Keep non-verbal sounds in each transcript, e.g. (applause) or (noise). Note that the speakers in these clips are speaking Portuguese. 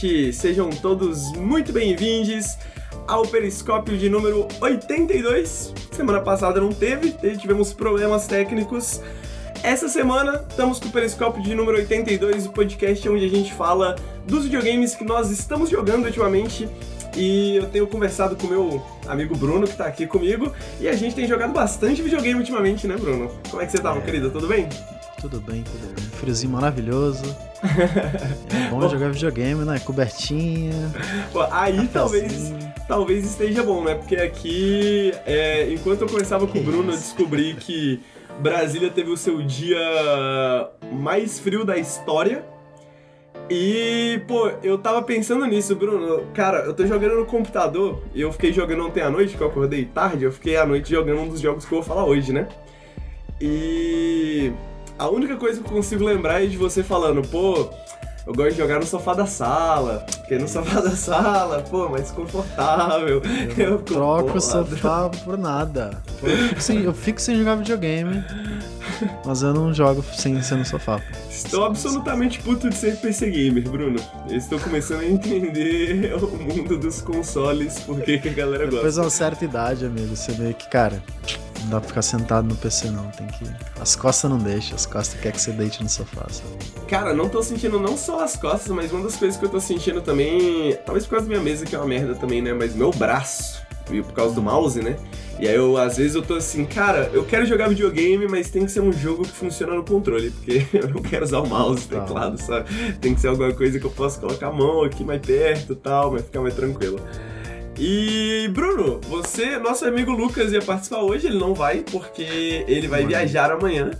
noite, sejam todos muito bem-vindos ao Periscópio de número 82. Semana passada não teve, tivemos problemas técnicos. Essa semana estamos com o Periscópio de número 82, o podcast onde a gente fala dos videogames que nós estamos jogando ultimamente. E eu tenho conversado com meu amigo Bruno, que tá aqui comigo, e a gente tem jogado bastante videogame ultimamente, né, Bruno? Como é que você tá, é. meu querido? Tudo bem? Tudo bem, tudo bem. Friozinho maravilhoso. (laughs) é bom jogar videogame, né? Cobertinha. Pô, aí talvez, talvez esteja bom, né? Porque aqui, é, enquanto eu conversava com o Bruno, eu descobri que Brasília teve o seu dia mais frio da história. E, pô, eu tava pensando nisso, Bruno. Cara, eu tô jogando no computador e eu fiquei jogando ontem à noite, que eu acordei tarde, eu fiquei à noite jogando um dos jogos que eu vou falar hoje, né? E a única coisa que eu consigo lembrar é de você falando, pô, eu gosto de jogar no sofá da sala, porque no sofá da sala, pô, mais confortável. Eu, eu troco o sofá por nada. Eu fico, sem, eu fico sem jogar videogame, mas eu não jogo sem ser no sofá. Estou absolutamente puto de ser PC gamer, Bruno. Eu estou começando a entender o mundo dos consoles, porque que a galera gosta. Depois de uma certa idade, amigo, você vê que, cara, não dá pra ficar sentado no PC, não. Tem que. As costas não deixam, as costas quer que você deite no sofá, sabe? Cara, não tô sentindo não só as costas, mas uma das coisas que eu tô sentindo também. Talvez por causa da minha mesa, que é uma merda também, né? Mas meu braço. E por causa do mouse, né? E aí eu, às vezes, eu tô assim, cara, eu quero jogar videogame, mas tem que ser um jogo que funciona no controle, porque (laughs) eu não quero usar o mouse, tá. teclado, sabe? Tem que ser alguma coisa que eu possa colocar a mão aqui mais perto e tal, mas ficar mais tranquilo. E Bruno, você, nosso amigo Lucas ia participar hoje, ele não vai porque ele vai viajar amanhã.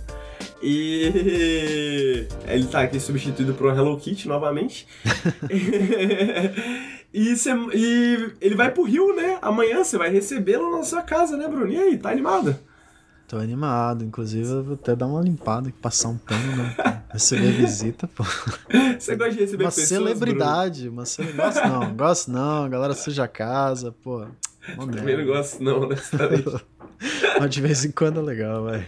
E (laughs) ele tá aqui substituído por Hello Kitty novamente. (laughs) e, cê, e ele vai pro Rio, né? Amanhã você vai recebê-lo na sua casa, né, Bruno? E aí, tá animado? Tô animado, inclusive eu vou até dar uma limpada, passar um pano, né? Receber visita, pô. Você gosta de receber uma pessoas, celebridade, Bruno? uma celebridade. Gosto não, gosto não, a galera suja a casa, pô. Também não gosto não, honestamente. (laughs) Mas de vez em quando é legal, vai.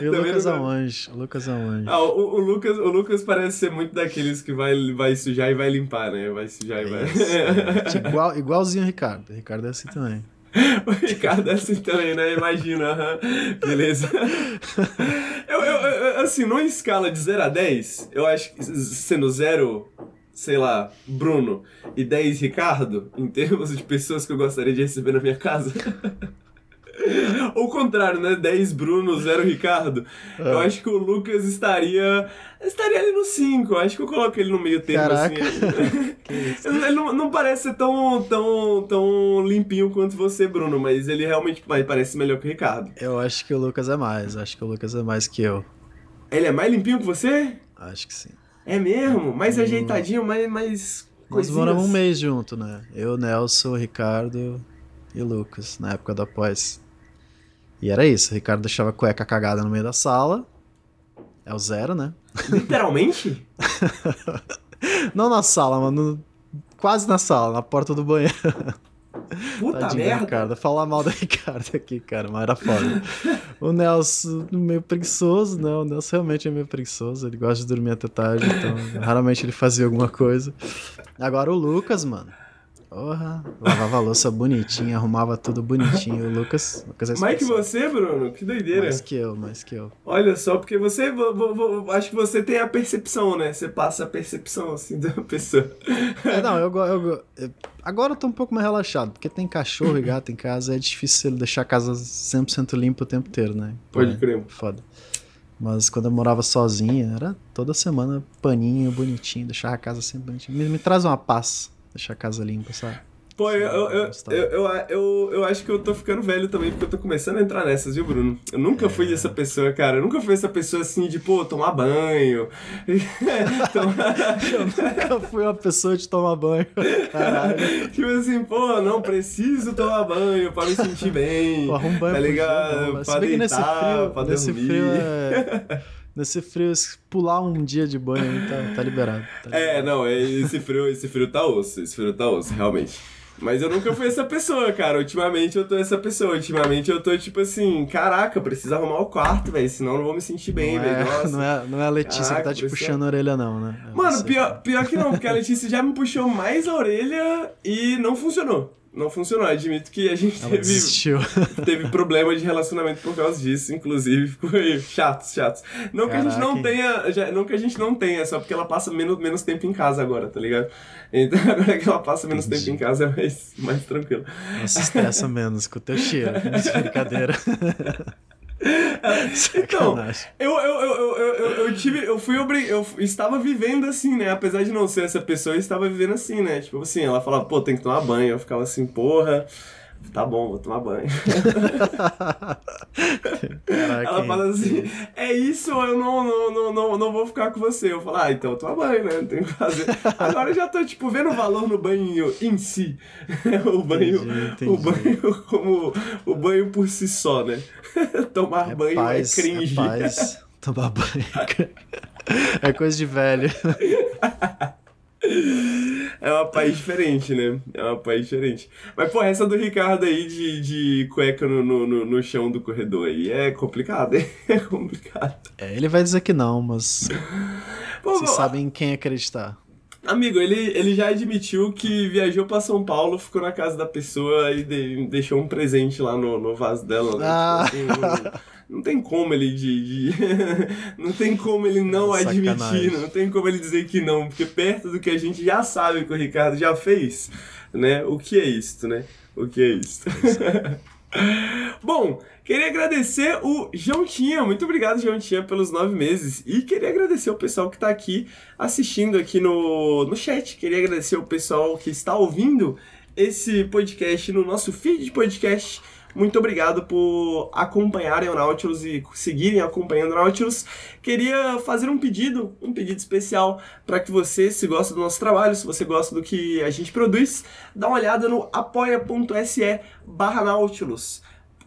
E o Lucas aonde? O Lucas aonde? Ah, o, o, Lucas, o Lucas parece ser muito daqueles que vai, vai sujar e vai limpar, né? Vai sujar e vai. É, (laughs) igual, igualzinho o Ricardo. O Ricardo é assim também. (laughs) o Ricardo é assim também, né? Imagina. Uhum. Beleza. (laughs) Eu, eu, eu, assim, numa escala de 0 a 10, eu acho que sendo 0, sei lá, Bruno, e 10 Ricardo, em termos de pessoas que eu gostaria de receber na minha casa. (laughs) (laughs) Ou o contrário, né? 10 Bruno, 0 Ricardo. É. Eu acho que o Lucas estaria. Estaria ali no 5. Eu acho que eu coloco ele no meio termo. Caraca. assim. (laughs) (laughs) ele não, não, parece ser tão, tão, tão limpinho quanto você, Bruno, mas ele realmente parece melhor que o Ricardo. Eu acho que o Lucas é mais. Eu acho que o Lucas é mais que eu. Ele é mais limpinho que você? Acho que sim. É mesmo? Mais hum. ajeitadinho, mais. mais Nós moramos um mês junto, né? Eu, Nelson, Ricardo e Lucas, na época da pós. E era isso, o Ricardo deixava a cueca cagada no meio da sala. É o zero, né? Literalmente? (laughs) Não na sala, mano. Quase na sala, na porta do banheiro. Puta Tadinho merda. Ricardo. Falar mal da (laughs) Ricardo aqui, cara, mas era foda. o Nelson, meio preguiçoso, né? O Nelson realmente é meio preguiçoso. Ele gosta de dormir até tarde, então raramente ele fazia alguma coisa. Agora o Lucas, mano. Porra, lavava a louça bonitinho, arrumava tudo bonitinho. O Lucas, Lucas é Mais que você, Bruno? Que doideira. Mais que eu, mais que eu. Olha só, porque você, acho que você tem a percepção, né? Você passa a percepção, assim, (laughs) da pessoa. É, não, eu, eu, eu, agora eu tô um pouco mais relaxado, porque tem cachorro e gato em casa, é difícil deixar a casa 100% limpa o tempo inteiro, né? Pode é, crer. Foda. Mas quando eu morava sozinha, era toda semana paninho, bonitinho, deixar a casa sempre bonitinha. Me, me traz uma paz deixar a casa limpa, sabe? Pô, eu, eu, eu, eu, eu, acho que eu tô ficando velho também, porque eu tô começando a entrar nessas, viu, Bruno? Eu nunca fui essa pessoa, cara. Eu nunca fui essa pessoa assim de, pô, tomar banho. (laughs) eu nunca fui uma pessoa de tomar banho. Tipo assim, pô, não preciso tomar banho pra me sentir bem. Pô, banho tá ligado? Pra deitar, frio, pra dormir. (laughs) Nesse frio, se pular um dia de banho aí, tá, tá liberado. Tá É, liberado. não, é- esse frio, esse frio tá osso, esse frio tá osso, realmente. Mas eu nunca fui essa pessoa, cara. Ultimamente eu tô essa pessoa. Ultimamente eu tô tipo assim, caraca, preciso arrumar o quarto, velho. Senão eu não vou me sentir bem, não, velho. é, (laughs) Nossa. não, é, não é a Letícia que Caraca, tá te puxando a orelha, não, né? É Mano, você. pior, pior que não, porque a Letícia já me puxou mais a orelha e não funcionou. Não funcionou. Admito que a gente Ela teve, desistiu. (laughs) teve problema de relacionamento por causa disso, inclusive. Ficou chatos, chatos. Não que a gente não Caraca, tenha. Já, não que a gente não tenha, só porque ela passa menos, menos tempo em casa agora, tá ligado? Então (laughs) agora que ela passa menos Entendi. tempo em casa é mais, mais tranquilo. Não se estressa menos com o teu cheiro. (laughs) Brincadeira. Então, Sacanagem. eu, eu, eu, eu, eu, eu tive. Eu fui. Eu estava vivendo assim, né? Apesar de não ser essa pessoa, eu estava vivendo assim, né? Tipo assim, ela falava, pô, tem que tomar banho. Eu ficava assim, porra. Tá bom, vou tomar banho. (laughs) Caraca, Ela fala assim, é isso, eu não, não, não, não, não vou ficar com você. Eu falo, ah, então toma banho, né? Não tem o que fazer. (laughs) Agora eu já tô, tipo, vendo o valor no banho em si. (laughs) o banho, Entendi, o entendi. banho como o banho por si só, né? Tomar É banho paz, é cringe. é paz. Tomar banho. É coisa de velho. É uma paz diferente, né? É uma paz diferente. Mas, pô, essa do Ricardo aí de, de cueca no, no, no- chão do corredor aí é complicado? (laughs) É complicado. É, ele vai dizer que não, mas Pô, vocês pô, sabem em quem acreditar. Amigo, ele, ele já admitiu que viajou pra São Paulo, ficou na casa da pessoa e de- deixou um presente lá no, no vaso dela, né? Ah. Tipo assim, não, tem como ele de, de- (laughs) não tem como ele não Sacanagem. admitir, não tem como ele dizer que não, porque perto do que a gente já sabe que o Ricardo já fez, né? O que é isto, né? O que é isto? (laughs) Bom, queria agradecer o Jontinha, muito obrigado, Jontinha, pelos nove meses. E queria agradecer o pessoal que tá aqui assistindo aqui no, no chat. Queria agradecer o pessoal que está ouvindo esse podcast no nosso feed de podcast. Muito obrigado por acompanharem o Nautilus e seguirem acompanhando o Nautilus. Queria fazer um pedido, um pedido especial para que você, se gosta do nosso trabalho, se você gosta do que a gente produz, dá uma olhada no apoia.se barra Nautilus.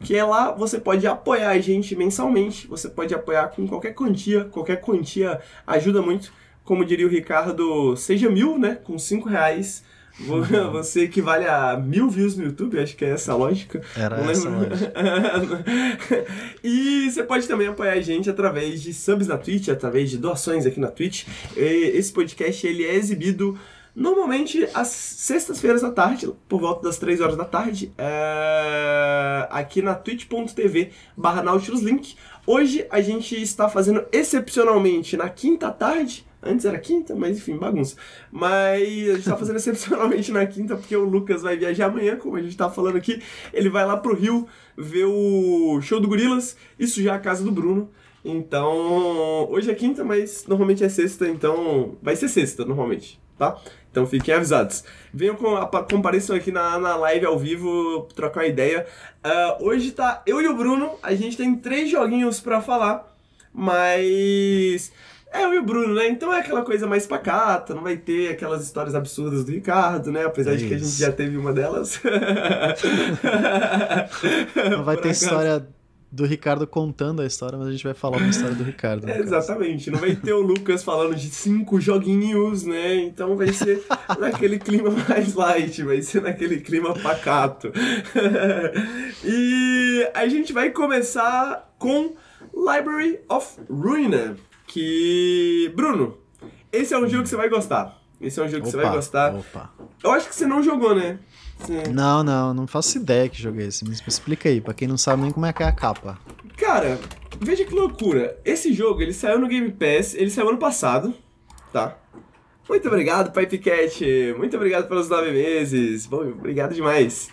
Que é lá você pode apoiar a gente mensalmente, você pode apoiar com qualquer quantia, qualquer quantia ajuda muito. Como diria o Ricardo, seja mil, né? Com cinco reais. Vo- Você equivale a mil views no YouTube, acho que é essa a lógica. Era Não essa lembro. lógica. (laughs) e você pode também apoiar a gente através de subs na Twitch, através de doações aqui na Twitch. Esse podcast ele é exibido normalmente às sextas-feiras à tarde, por volta das 3 horas da tarde, é, aqui na twitch.tv barra Nautilus Link. Hoje a gente está fazendo excepcionalmente na quinta tarde. Antes era quinta, mas enfim, bagunça. Mas a gente tá fazendo (laughs) excepcionalmente na quinta, porque o Lucas vai viajar amanhã, como a gente tá falando aqui. Ele vai lá pro Rio ver o show do Gorilas e sujar a casa do Bruno. Então, hoje é quinta, mas normalmente é sexta, então vai ser sexta, normalmente, tá? Então fiquem avisados. Venham com, apa- compareçam aqui na, na live ao vivo, trocar uma ideia. Ah, hoje tá eu e o Bruno, a gente tem três joguinhos pra falar, mas é eu e o Bruno, né? Então é aquela coisa mais pacata, não vai ter aquelas histórias absurdas do Ricardo, né? Apesar de que a gente já teve uma delas. (laughs) Não vai Por ter acaso. história do Ricardo contando a história, mas a gente vai falar uma história do Ricardo. É, exatamente, não vai ter o Lucas falando de cinco joguinhos, né? Então vai ser (laughs) naquele clima mais light, vai ser naquele clima pacato. (laughs) e a gente vai começar com Library of Ruina, que. Bruno, esse é um jogo que você vai gostar. Esse é um jogo que você vai Opa, gostar. Opa. Eu acho que você não jogou, né? Você- Não, não, não faço ideia que jogo é esse. Me explica aí, pra quem não sabe nem como é que é a capa. Cara, veja que loucura. Esse jogo, ele saiu no Game Pass, ele saiu ano passado, tá? Muito obrigado, Pipecat. Muito obrigado pelos nove meses. Bom, obrigado demais.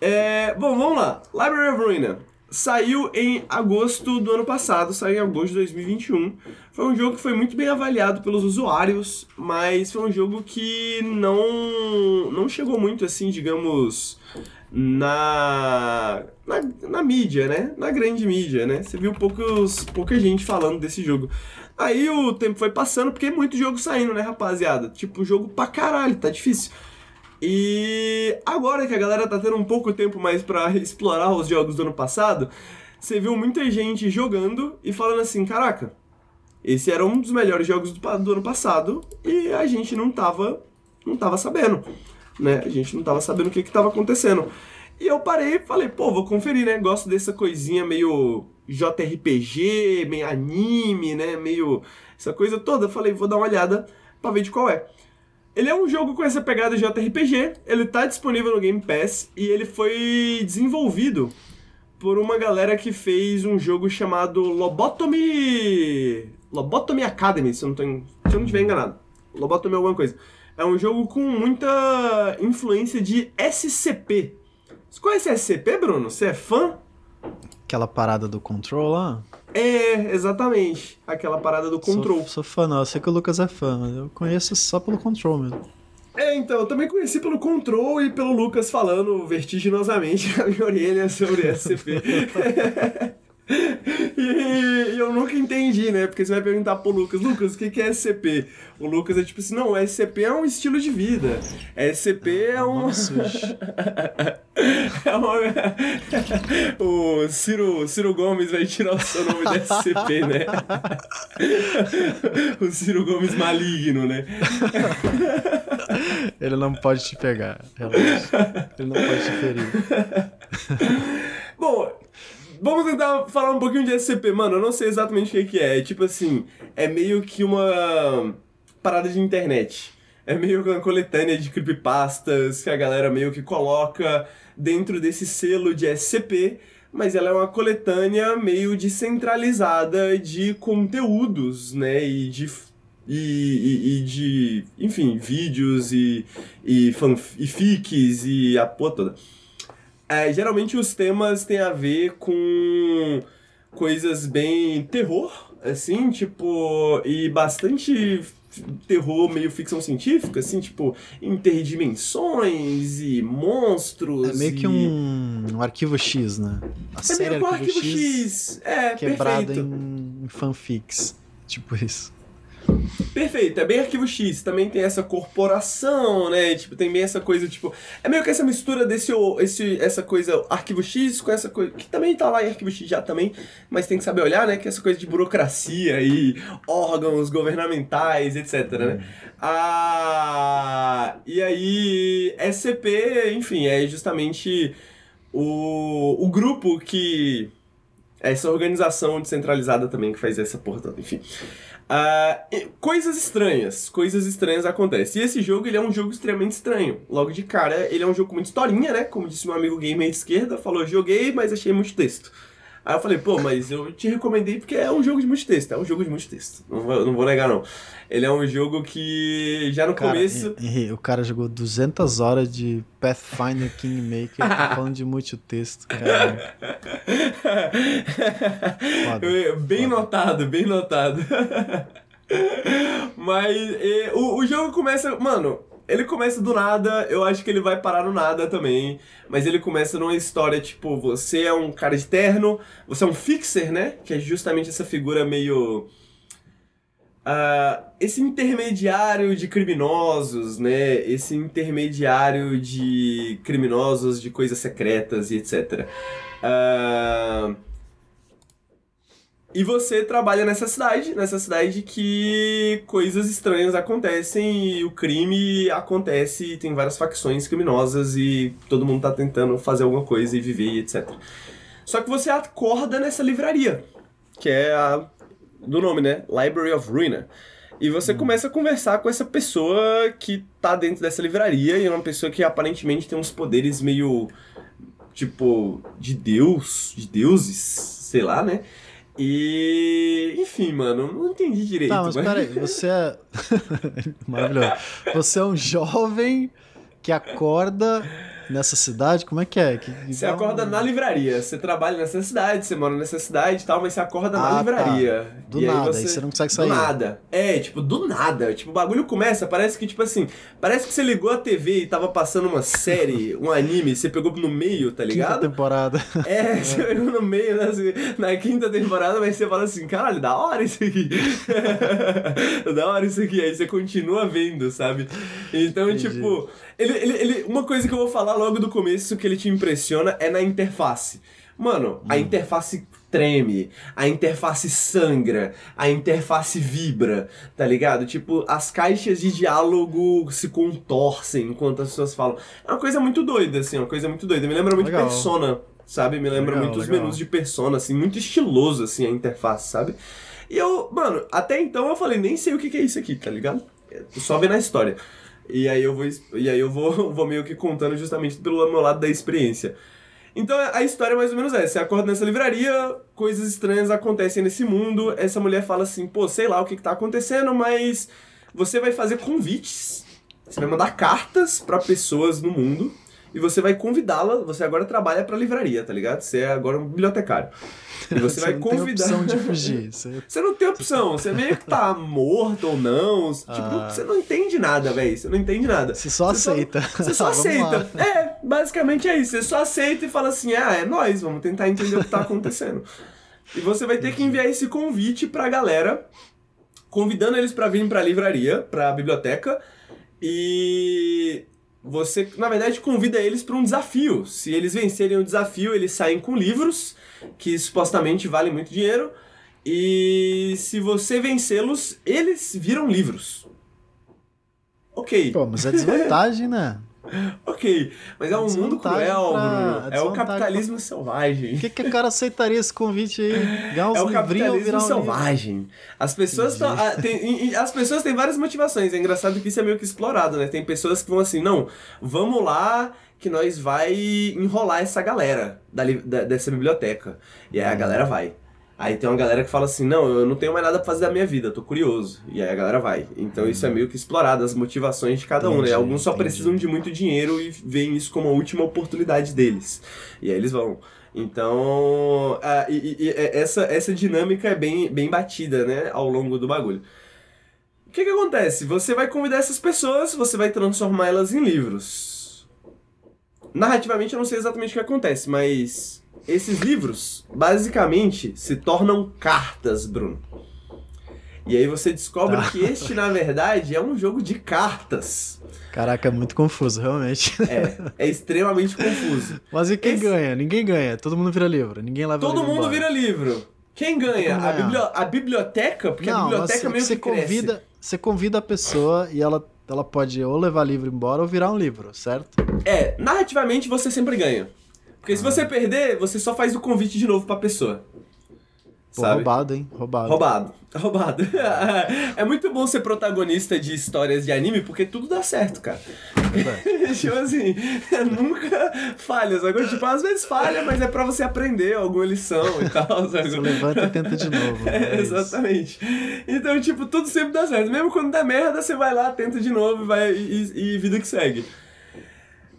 É, bom, vamos lá. Library of Ruina. Saiu em agosto do ano passado, saiu em agosto de 2021. Foi um jogo que foi muito bem avaliado pelos usuários, mas foi um jogo que não, não chegou muito, assim, digamos, na, na, na mídia, né? Na grande mídia, né? Você viu poucos, pouca gente falando desse jogo. Aí o tempo foi passando, porque é muito jogo saindo, né, rapaziada? Tipo, jogo pra caralho, tá difícil. E agora que a galera tá tendo um pouco tempo mais pra explorar os jogos do ano passado, você viu muita gente jogando e falando assim, caraca, Esse era um dos melhores jogos do, do ano passado e a gente não tava, não tava sabendo, né? A gente não tava sabendo o que que tava acontecendo. E eu parei e falei, pô, vou conferir, né? Gosto dessa coisinha meio JRPG, meio anime, né? Meio essa coisa toda. Falei, vou dar uma olhada pra ver de qual é. Ele é um jogo com essa pegada JRPG, ele tá disponível no Game Pass e ele foi desenvolvido por uma galera que fez um jogo chamado Lobotomy. Lobotomy Academy, se eu não, tô, se eu não estiver enganado. Lobotomy é alguma coisa. É um jogo com muita influência de SCP. Você conhece SCP, Bruno? Você é fã? Aquela parada do Control lá? É, exatamente. Aquela parada do Control. Sou, sou fã, não. Eu sei que o Lucas é fã, mas eu conheço só pelo Control mesmo. É, então, eu também conheci pelo Control e pelo Lucas falando vertiginosamente (laughs) na minha orelha sobre SCP. (laughs) e, e, eu nunca entendi, né? Porque você vai perguntar pro Lucas, Lucas, o que, que é SCP? O Lucas é tipo assim, não, SCP é um estilo de vida. SCP é um. é uma... (laughs) (laughs) o Ciro, Ciro Gomes vai tirar o seu nome da SCP, né? (laughs) o Ciro Gomes maligno, né? Ele não pode te pegar, realmente. Ele não pode te ferir. Bom, Vamos tentar falar um pouquinho de SCP. Mano, eu não sei exatamente o que, é. É tipo assim, é meio que uma parada de internet. É meio que uma coletânea de creepypastas que a galera meio que coloca dentro desse selo de SCP, mas ela é uma coletânea meio descentralizada de conteúdos, né? E de e, e, e, de, enfim, vídeos e, e, fanf, e fics e a porra toda. É, geralmente os temas têm a ver com coisas bem terror, assim, tipo, e bastante terror meio ficção científica, assim, tipo, interdimensões e monstros. É meio e... que um, um arquivo X, né? A é série meio um arquivo, arquivo X, X, é, quebrado perfeito. em fanfics, tipo isso. Perfeito, é bem arquivo X, também tem essa corporação, né? Tipo, tem bem essa coisa, tipo. É meio que essa mistura desse esse, essa coisa arquivo X com essa coisa. Que também tá lá em arquivo X já também, mas tem que saber olhar, né? Que é essa coisa de burocracia e órgãos governamentais, etc, né? Hum. Ah, e aí, SCP, enfim, é justamente o, o grupo que. Essa organização descentralizada também que faz essa porra toda, enfim. Uh, coisas estranhas, coisas estranhas acontecem. E esse jogo, ele é um jogo extremamente estranho. Logo de cara, ele é um jogo com muita historinha, né? Como disse meu amigo gamer de esquerda, falou, joguei, mas achei muito texto. Aí eu falei, pô, mas eu te recomendei porque é um jogo de multitexto, é um jogo de multitexto. Não vou, não vou negar, não. Ele é um jogo que já no cara, começo. O cara jogou 200 horas de Pathfinder Kingmaker (laughs) falando de multitexto, cara. Foda, bem foda. notado, bem notado. (laughs) mas e, o, o jogo começa. Mano, ele começa do nada, eu acho que ele vai parar no nada também. Mas ele começa numa história tipo: você é um cara de terno, você é um fixer, né? Que é justamente essa figura meio. Uh, esse intermediário de criminosos, né? Esse intermediário de criminosos, de coisas secretas e etc. Uh, e você trabalha nessa cidade, nessa cidade que coisas estranhas acontecem e o crime acontece e tem várias facções criminosas e todo mundo tá tentando fazer alguma coisa e viver e etc. Só que você acorda nessa livraria, que é a do nome, né? Library of Ruina. E você hum. começa a conversar com essa pessoa que tá dentro dessa livraria e é uma pessoa que aparentemente tem uns poderes meio tipo de deus, de deuses, sei lá, né? E. Enfim, mano, não entendi direito. Tá, mas, mas... peraí, (laughs) você é. (laughs) Maravilhoso. Você é um jovem que acorda nessa cidade? Como é que é? Que, você acorda na livraria. Você trabalha nessa cidade, você mora nessa cidade e tal, mas você acorda na ah, tá. livraria. Tá. Do e nada, aí você... aí você... não consegue sair. Do nada. É, tipo, do nada. Tipo, o bagulho começa, parece que, tipo assim, parece que você ligou a TV e tava passando uma série, (laughs) um anime, você pegou no meio, tá ligado? Quinta temporada. É, (laughs) você pegou no meio, né, assim, na quinta temporada, mas você fala assim, caralho, da hora isso aqui. (laughs) da hora isso aqui. Aí você continua vendo, sabe? Então, Entendi. tipo ele, ele, ele, uma coisa que eu vou falar logo do começo que ele te impressiona é na interface. Mano, hum. a interface treme, a interface sangra, a interface vibra, tá ligado? Tipo, as caixas de diálogo se contorcem enquanto as pessoas falam. É uma coisa muito doida, assim, uma coisa muito doida. Me lembra muito Legal. Persona, sabe? Me lembra Legal, muito os legal. menus de Persona, assim, muito estiloso, assim, a interface, sabe? E eu, mano, até então eu falei, nem sei o que que é isso aqui, tá ligado? Só ver na história. E aí eu vou, e aí eu vou, (laughs) vou meio que contando justamente pelo meu lado da experiência. Então a história é mais ou menos essa. Você acorda nessa livraria, coisas estranhas acontecem nesse mundo. Essa mulher fala assim, pô, sei lá o que, que tá acontecendo, mas você vai fazer convites. Você vai mandar cartas pra pessoas no mundo e você vai convidá-la. Você agora trabalha pra livraria, tá ligado? Você é agora um bibliotecário. E você, (laughs) vai não convidar. tem opção de fugir. (laughs) Você Você não tem opção, você meio que tá morto ou não. Tipo, Ah. você não entende nada, velho. Você não entende nada. você só Você só- aceita. Você só (laughs) Vamos aceita. É, basicamente é isso. Você só aceita e fala assim: ah, é nóis, vamos tentar entender o que tá acontecendo. E você vai ter que enviar esse convite pra galera, convidando eles pra virem pra livraria, pra biblioteca, e você, na verdade, convida eles pra um desafio. Se eles vencerem o desafio, eles saem com livros, que supostamente valem muito dinheiro, e se você vencê-los, eles viram livros. Ok. Pô, mas é desvantagem, né? (laughs) (laughs) Ok, mas é um mundo cruel, pra-. É o capitalismo selvagem. Por que, que o cara aceitaria esse convite aí? Ganhar uns É o capitalismo livro? selvagem. As pessoas tão, ah, tem- as pessoas têm várias motivações. É engraçado que isso é meio que explorado, né? Tem pessoas que vão assim, não, vamos lá que nós vai enrolar essa galera da, da- dessa biblioteca. E aí a galera vai. Aí tem uma galera que fala assim, não, eu não tenho mais nada pra fazer da minha vida, eu tô curioso. E aí a galera vai. Então isso é meio que explorado, as motivações de cada um, né? Entendi, Alguns só entendi. precisam de muito dinheiro e veem isso como a última oportunidade deles. E aí eles vão. Então, e, e- e essa, essa dinâmica é bem, bem batida, né, ao longo do bagulho. O que que acontece? Você vai convidar essas pessoas, você vai transformar elas em livros. Narrativamente eu não sei exatamente o que acontece, mas esses livros basicamente se tornam cartas, Bruno. E aí você descobre Tá. que este, na verdade, é um jogo de cartas. Caraca, é muito confuso, realmente. É, é extremamente confuso. Mas e quem Esse- ganha? Ninguém ganha. Todo mundo vira livro. Ninguém leva Todo mundo embora. vira livro. Quem ganha? A, biblio- a biblioteca? Porque a Não, biblioteca mas meio você que cresce. convida, você convida a pessoa e ela, ela pode ou levar livro embora ou virar um livro, certo? É, narrativamente você sempre ganha. Porque Ah. se você perder, você só faz o convite de novo pra pessoa. Pô, Sabe? roubado, hein? Roubado. Roubado. (laughs) Roubado. (laughs) é muito bom ser protagonista de histórias de anime porque tudo dá certo, cara. Verdade. (laughs) tipo assim, nunca falha. Agora, tipo, às vezes falha, mas é pra você aprender alguma lição e tal. sabe? Você levanta e tenta de novo. É, é isso. exatamente. Então, tipo, tudo sempre dá certo. Mesmo quando dá merda, você vai lá, tenta de novo vai, e, e vida que segue.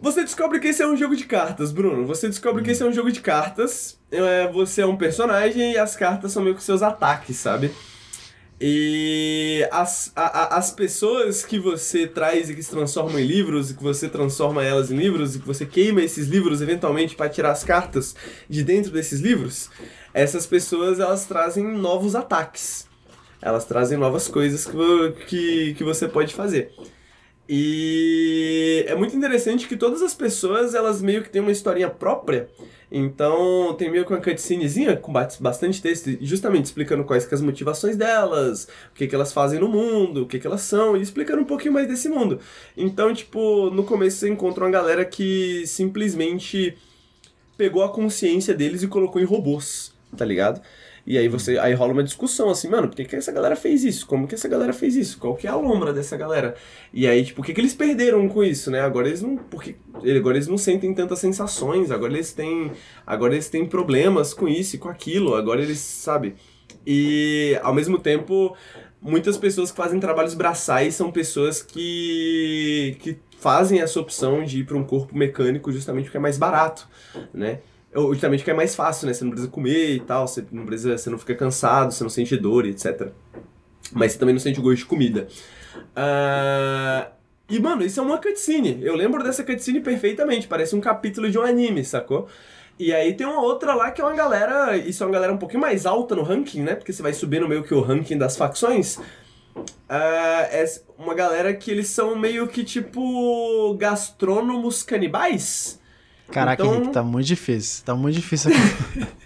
Você descobre que esse é um jogo de cartas, Bruno. Você descobre que esse é um jogo de cartas. É, você é um personagem e as cartas são meio que seus ataques, sabe? E as, a- as pessoas que você traz e que se transformam em livros, e que você transforma elas em livros, e que você queima esses livros eventualmente para tirar as cartas de dentro desses livros, essas pessoas elas trazem novos ataques. Elas trazem novas coisas que, que, que você pode fazer. E é muito interessante que todas as pessoas, elas meio que têm uma historinha própria. Então, tem meio que uma cutscenezinha com ba- bastante texto, justamente explicando quais que as motivações delas, o que, que elas fazem no mundo, o que, que elas são, e explicando um pouquinho mais desse mundo. Então, tipo, no começo você encontra uma galera que simplesmente pegou a consciência deles e colocou em robôs, tá ligado? E aí você aí rola uma discussão assim, mano, por que, que essa galera fez isso? Como que essa galera fez isso? Qual que é a lombra dessa galera? E aí, tipo, o que, que eles perderam com isso, né? Agora eles não. Porque, agora eles não sentem tantas sensações, agora eles têm. Agora eles têm problemas com isso e com aquilo, agora eles, sabe? E ao mesmo tempo, muitas pessoas que fazem trabalhos braçais são pessoas que. que fazem essa opção de ir para um corpo mecânico justamente porque é mais barato, né? Justamente porque é mais fácil, né? Você não precisa comer e tal, você não precisa, você não fica cansado, você não sente dor, etc. Mas você também não sente gosto de comida. Ah, e, mano, isso é uma cutscene. Eu lembro dessa cutscene perfeitamente. Parece um capítulo de um anime, sacou? E aí tem uma outra lá que é uma galera. Isso é uma galera um pouquinho mais alta no ranking, né? Porque você vai subindo meio que o ranking das facções. Ah, é uma galera que eles são meio que tipo gastrônomos canibais. Caraca, Então- Henrique, tá muito difícil. Tá muito difícil aqui. (laughs)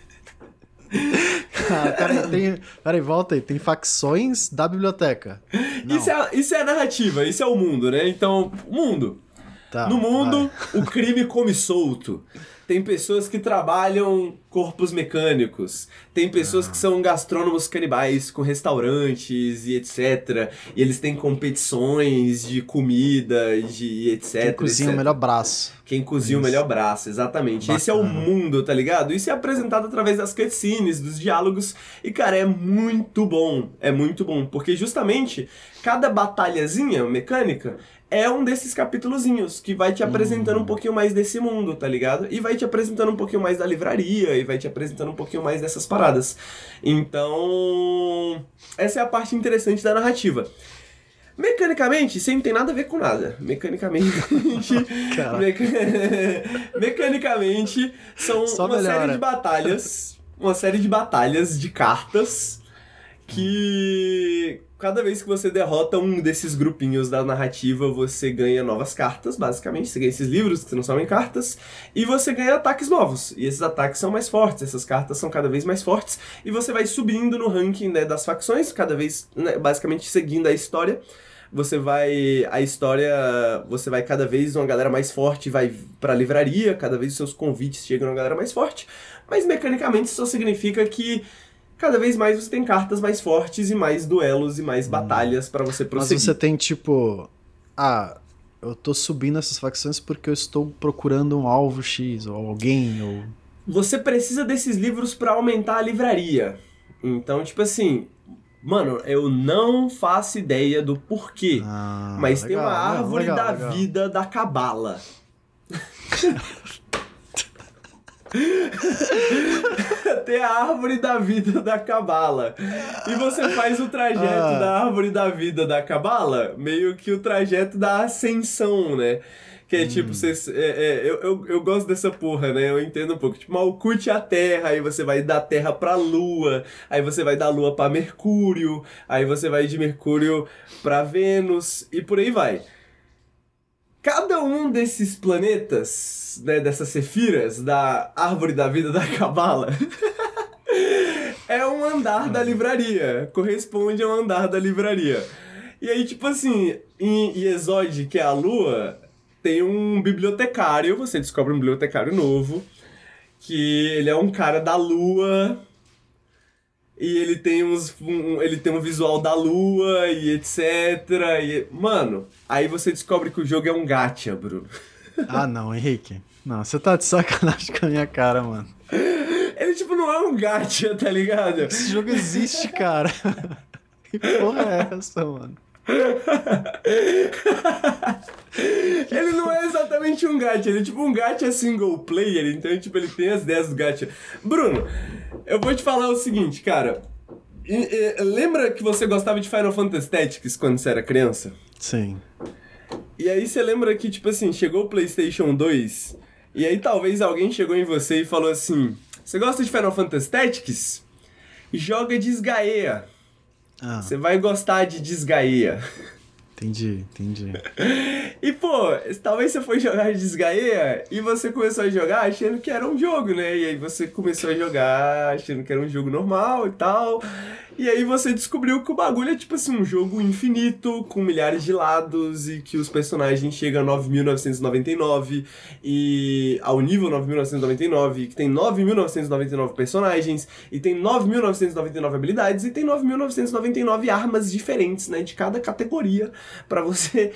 Ah, peraí, tem, peraí, volta aí. Tem facções da biblioteca. Não. Isso é, isso é a narrativa, isso é o mundo, né? Então, mundo. Tá, no mundo, vai. o crime come solto. Tem pessoas que trabalham corpos mecânicos. Tem pessoas Ah. que são gastrônomos canibais com restaurantes e etc. E eles têm competições de comida, de etc. Quem cozinha o etc. melhor braço. Quem cozinha o Isso. melhor braço, exatamente. Esse é o Bacana. mundo, tá ligado? Isso é apresentado através das cutscenes, dos diálogos. E, cara, é muito bom. É muito bom. Porque justamente cada batalhazinha mecânica é um desses capítulozinhos que vai te apresentando um pouquinho mais desse mundo, tá ligado? E vai te apresentando um pouquinho mais da livraria e vai te apresentando um pouquinho mais dessas paradas. Então, essa é a parte interessante da narrativa. Mecanicamente, isso aí não tem nada a ver com nada. Mecanicamente. (laughs) Meca- (laughs) Mecanicamente, são Só uma série melhora. de batalhas. Uma série de batalhas de cartas que cada vez que você derrota um desses grupinhos da narrativa, você ganha novas cartas, basicamente. Você ganha esses livros que transformam em cartas, e você ganha ataques novos. E esses ataques são mais fortes, essas cartas são cada vez mais fortes, e você vai subindo no ranking né, das facções, cada vez, né, basicamente seguindo a história. Você vai. A história. Você vai cada vez uma galera mais forte, vai pra livraria, cada vez os seus convites chegam uma galera mais forte. Mas mecanicamente isso só significa que cada vez mais você tem cartas mais fortes e mais duelos e mais batalhas pra você Mas prosseguir. você tem tipo. Ah, eu tô subindo essas facções porque eu estou procurando um alvo X, ou alguém, ou. Você precisa desses livros pra aumentar a livraria. Então, tipo assim, mano, eu não faço ideia do porquê. Ah, mas tem legal, uma legal, árvore legal, da legal. vida da cabala. (laughs) tem a árvore da vida da cabala. E você faz o trajeto Ah. da árvore da vida da cabala, meio que o trajeto da ascensão, né? Que é Hum. tipo, você, é, é, eu, eu, eu gosto dessa porra, né? Eu entendo um pouco. Tipo, Malkuth a Terra, aí você vai da Terra pra Lua, aí você vai da Lua pra Mercúrio, aí você vai de Mercúrio pra Vênus, e por aí vai. Cada um desses planetas, né, dessas cefiras, da árvore da vida da Cabala, (laughs) é um andar da livraria. Corresponde a um andar da livraria. E aí, tipo assim, em Yesod, que é a lua, tem um bibliotecário, você descobre um bibliotecário novo, que ele é um cara da lua. E ele tem uns. um- ele tem um visual da lua e etc. E, mano, aí você descobre que o jogo é um gacha, Bruno. (laughs) Ah, não, Henrique. Não, você tá de sacanagem (laughs) com a minha cara, mano. Ele, tipo, não é um gacha, tá ligado? Esse jogo existe, cara. (laughs) Que porra é essa, mano? Ele não é exatamente um gacha, ele é tipo um gacha single player, então tipo, ele tem as ideias do gacha. Bruno, eu vou te falar o seguinte, cara. Lembra que você gostava de Final Fantasy Tactics quando você era criança? Sim. E aí você lembra que, tipo assim, chegou o PlayStation 2, e aí talvez alguém chegou em você e falou assim: Você gosta de Final Fantasy Tactics? Joga Desgaea. Ah, Você vai gostar de Desgaea. entendi, entendi. (laughs) E pô, talvez você foi jogar Desgaea e você começou a jogar achando que era um jogo, né? E aí você começou a jogar achando que era um jogo normal e tal. E aí você descobriu que o bagulho é tipo assim, um jogo infinito, com milhares de lados, e que os personagens chegam a 9.999 e ao nível 9.999, que tem 9.999 personagens, e tem 9.999 habilidades, e tem 9.999 armas diferentes, né? De cada categoria, pra você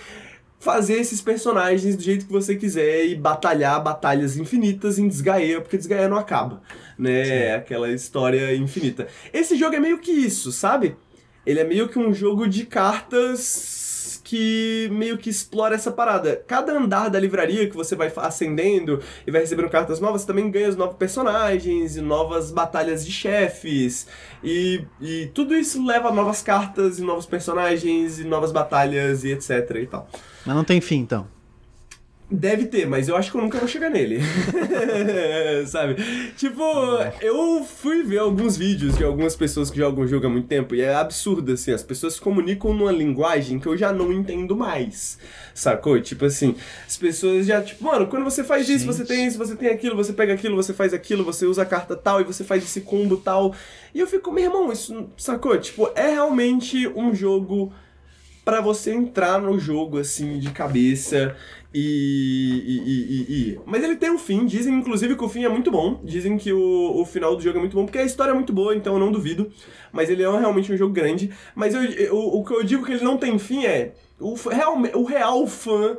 fazer esses personagens do jeito que você quiser e batalhar batalhas infinitas em Desgaea, porque Desgaea não acaba, né? É aquela história infinita. Esse jogo é meio que isso, sabe? Ele é meio que um jogo de cartas que meio que explora essa parada. Cada andar da livraria que você vai ascendendo e vai recebendo cartas novas, você também ganha os novos personagens e novas batalhas de chefes. E, e tudo isso leva a novas cartas e novos personagens e novas batalhas e etc e tal. Mas não tem fim, então. Deve ter, mas eu acho que eu nunca vou chegar nele. (laughs) Sabe? Tipo, eu fui ver alguns vídeos de algumas pessoas que jogam o jogo há muito tempo e é absurdo, assim. As pessoas se comunicam numa linguagem que eu já não entendo mais. Sacou? Tipo assim, as pessoas já, tipo, mano, quando você faz isso, você tem isso, você tem aquilo, você pega aquilo, você faz aquilo, você usa a carta tal e você faz esse combo tal. E eu fico, meu irmão, isso, sacou? Tipo, é realmente um jogo para você entrar no jogo assim de cabeça e, e, e, e, Mas ele tem um fim, dizem inclusive que o fim é muito bom. Dizem que o, o final do jogo é muito bom, porque a história é muito boa, então eu não duvido. Mas ele é realmente um jogo grande. Mas eu, eu, o que eu digo que ele não tem fim é. O real, o real fã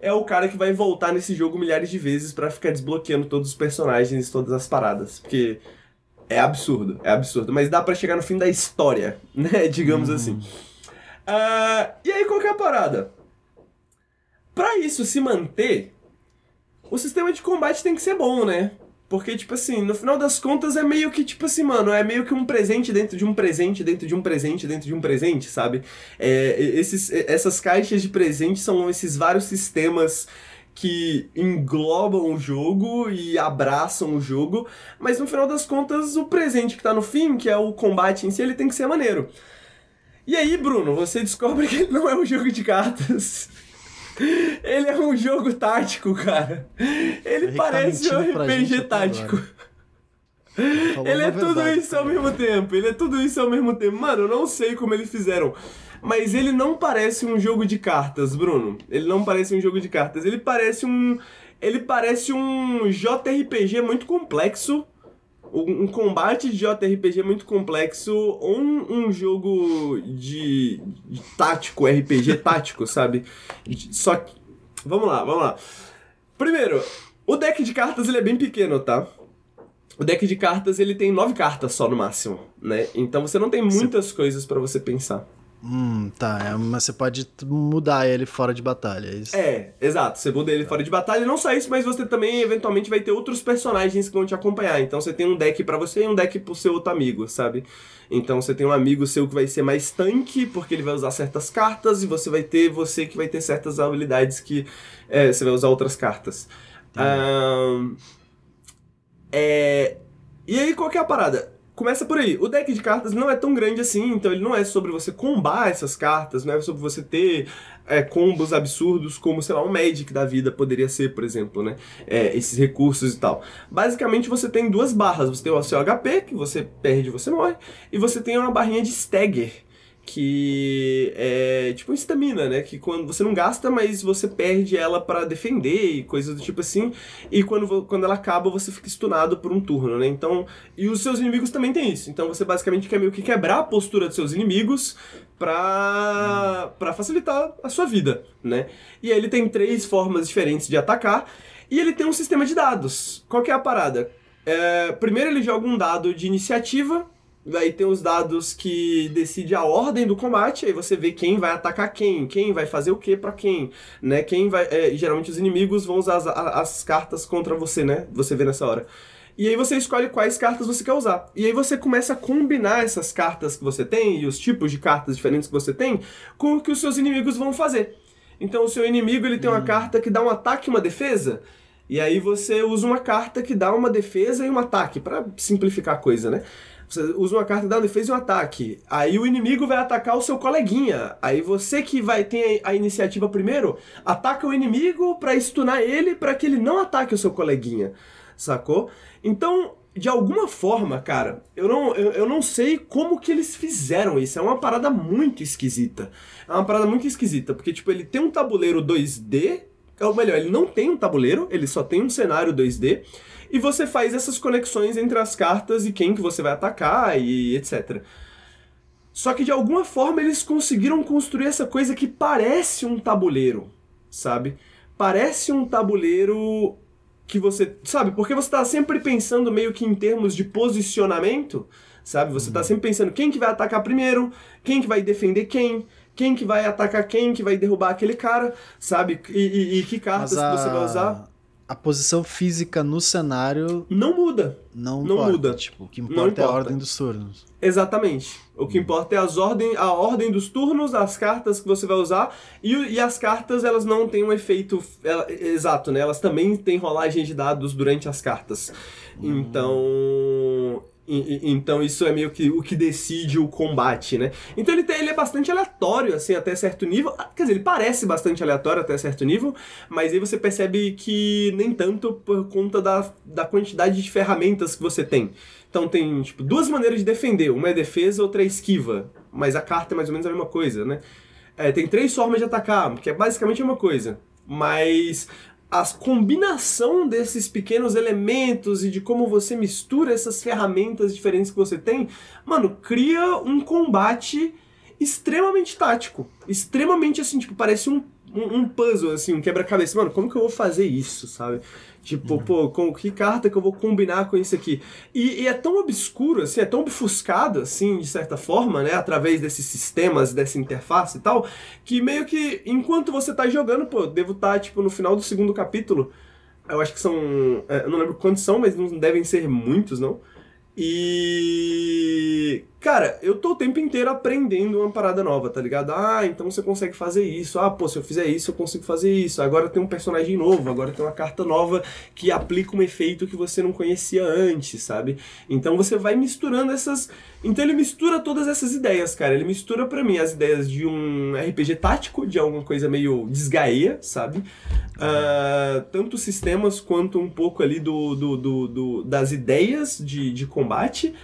é o cara que vai voltar nesse jogo milhares de vezes para ficar desbloqueando todos os personagens e todas as paradas. Porque é absurdo, é absurdo. Mas dá para chegar no fim da história, (laughs) né? Digamos hum. assim. Uh, e aí, qual que é a parada? Pra isso se manter, o sistema de combate tem que ser bom, né? Porque, tipo assim, no final das contas é meio que, tipo assim, mano, é meio que um presente dentro de um presente, dentro de um presente, dentro de um presente, sabe? É, esses, essas caixas de presente são esses vários sistemas que englobam o jogo e abraçam o jogo, mas no final das contas, o presente que tá no fim, que é o combate em si, ele tem que ser maneiro. E aí, Bruno, você descobre que ele não é um jogo de cartas. Ele é um jogo tático, cara. Ele, ele parece tá um RPG tático. Ele é tudo isso ao mesmo tempo. Ele é tudo isso ao mesmo tempo. Mano, eu não sei como eles fizeram. Mas ele não parece um jogo de cartas, Bruno. Ele não parece um jogo de cartas. Ele parece um. Ele parece um JRPG muito complexo um combate de JRPG muito complexo ou um, um jogo de, de, tático, RPG tático, sabe? Só que. Vamos lá, vamos lá. Primeiro, o deck de cartas ele é bem pequeno, tá? O deck de cartas ele tem nove cartas só no máximo, né? Então você não tem muitas coisas para você pensar. Hum, tá. É, mas você pode mudar ele fora de batalha, é isso? É, exato. Você muda ele fora de batalha. E não só isso, mas você também eventualmente vai ter outros personagens que vão te acompanhar. Então você tem um deck para você e um deck pro seu outro amigo, sabe? Então você tem um amigo seu que vai ser mais tanque, porque ele vai usar certas cartas, e você vai ter você que vai ter certas habilidades que é, você vai usar outras cartas. É, e aí, qual que é a parada? Começa por aí. O deck de cartas não é tão grande assim, então ele não é sobre você combar essas cartas, não é sobre você ter é, combos absurdos como, sei lá, um Magic da vida poderia ser, por exemplo, né? É, esses recursos e tal. Basicamente você tem duas barras. Você tem o seu HP, que você perde e você morre, e você tem uma barrinha de Stagger, que é tipo estamina, né? Que quando você não gasta, mas você perde ela para defender e coisas do tipo assim. E quando, quando ela acaba, você fica stunado por um turno, né? Então, e os seus inimigos também tem isso. Então você basicamente quer meio que quebrar a postura dos seus inimigos pra, pra facilitar a sua vida, né? E aí ele tem três formas diferentes de atacar. E ele tem um sistema de dados. Qual que é a parada? É, primeiro ele joga um dado de iniciativa Aí tem os dados que decide a ordem do combate, aí você vê quem vai atacar quem, quem vai fazer o que para quem, né? Quem vai. É, geralmente os inimigos vão usar as, as cartas contra você, né? Você vê nessa hora. E aí você escolhe quais cartas você quer usar. E aí você começa a combinar essas cartas que você tem e os tipos de cartas diferentes que você tem com o que os seus inimigos vão fazer. Então o seu inimigo ele tem uma hum. carta que dá um ataque e uma defesa. E aí você usa uma carta que dá uma defesa e um ataque, para simplificar a coisa, né? Você usa uma carta, defesa e um ataque. Aí o inimigo vai atacar o seu coleguinha. Aí você que vai ter a iniciativa primeiro, ataca o inimigo para stunar ele para que ele não ataque o seu coleguinha. Sacou? Então, de alguma forma, cara, eu não, eu, eu não sei como que eles fizeram isso. É uma parada muito esquisita. É uma parada muito esquisita, porque, tipo, ele tem um tabuleiro 2D, ou melhor, ele não tem um tabuleiro, ele só tem um cenário 2D e você faz essas conexões entre as cartas e quem que você vai atacar e etc. Só que de alguma forma eles conseguiram construir essa coisa que parece um tabuleiro, sabe? Parece um tabuleiro que você. Sabe? Porque você tá sempre pensando meio que em termos de posicionamento, sabe? Você tá uhum. sempre pensando quem que vai atacar primeiro, quem que vai defender quem, quem que vai atacar quem, que vai derrubar aquele cara, sabe? E, e, e que cartas a... que você vai usar a posição física no cenário não muda. Não, não importa. muda. Tipo, o que importa, é a ordem dos turnos. Exatamente. O que importa é as ordem, a ordem dos turnos, as cartas que você vai usar. E, e as cartas, elas não têm um efeito ela, exato, né? Elas também têm rolagem de dados durante as cartas. Hum. Então. Então isso é meio que o que decide o combate, né? Então ele, ele é bastante aleatório, assim, até certo nível. Ah, quer dizer, ele parece bastante aleatório até certo nível, mas aí você percebe que nem tanto por conta da, da quantidade de ferramentas que você tem. Então tem, tipo, duas maneiras de defender. Uma é defesa, outra é esquiva. Mas a carta é mais ou menos a mesma coisa, né? É, tem três formas de atacar, que é basicamente a mesma coisa. Mas a combinação desses pequenos elementos e de como você mistura essas ferramentas diferentes que você tem, mano, cria um combate extremamente tático. Extremamente assim, tipo, parece um, um, um puzzle, assim, um quebra-cabeça. Mano, como que eu vou fazer isso, sabe? Tipo, uhum. pô, com que carta que eu vou combinar com isso aqui? E, e, é tão obscuro, assim, é tão obfuscado, assim, de certa forma, né? Através desses sistemas, dessa interface e tal, que meio que, enquanto você tá jogando, pô, devo estar, tá, tipo, no final do segundo capítulo. Eu acho que são. É, eu não lembro quantos são, mas não devem ser muitos, não. E. Cara, eu tô o tempo inteiro aprendendo uma parada nova, tá ligado? Ah, então você consegue fazer isso. Ah, pô, se eu fizer isso, eu consigo fazer isso. Agora tem um personagem novo, agora tem uma carta nova que aplica um efeito que você não conhecia antes, sabe? Então você vai misturando essas. Então ele mistura todas essas ideias, cara. Ele mistura para mim as ideias de um RPG tático, de alguma coisa meio desgaia, sabe? Uh, tanto sistemas quanto um pouco ali do, do, do, do das ideias de, de combate.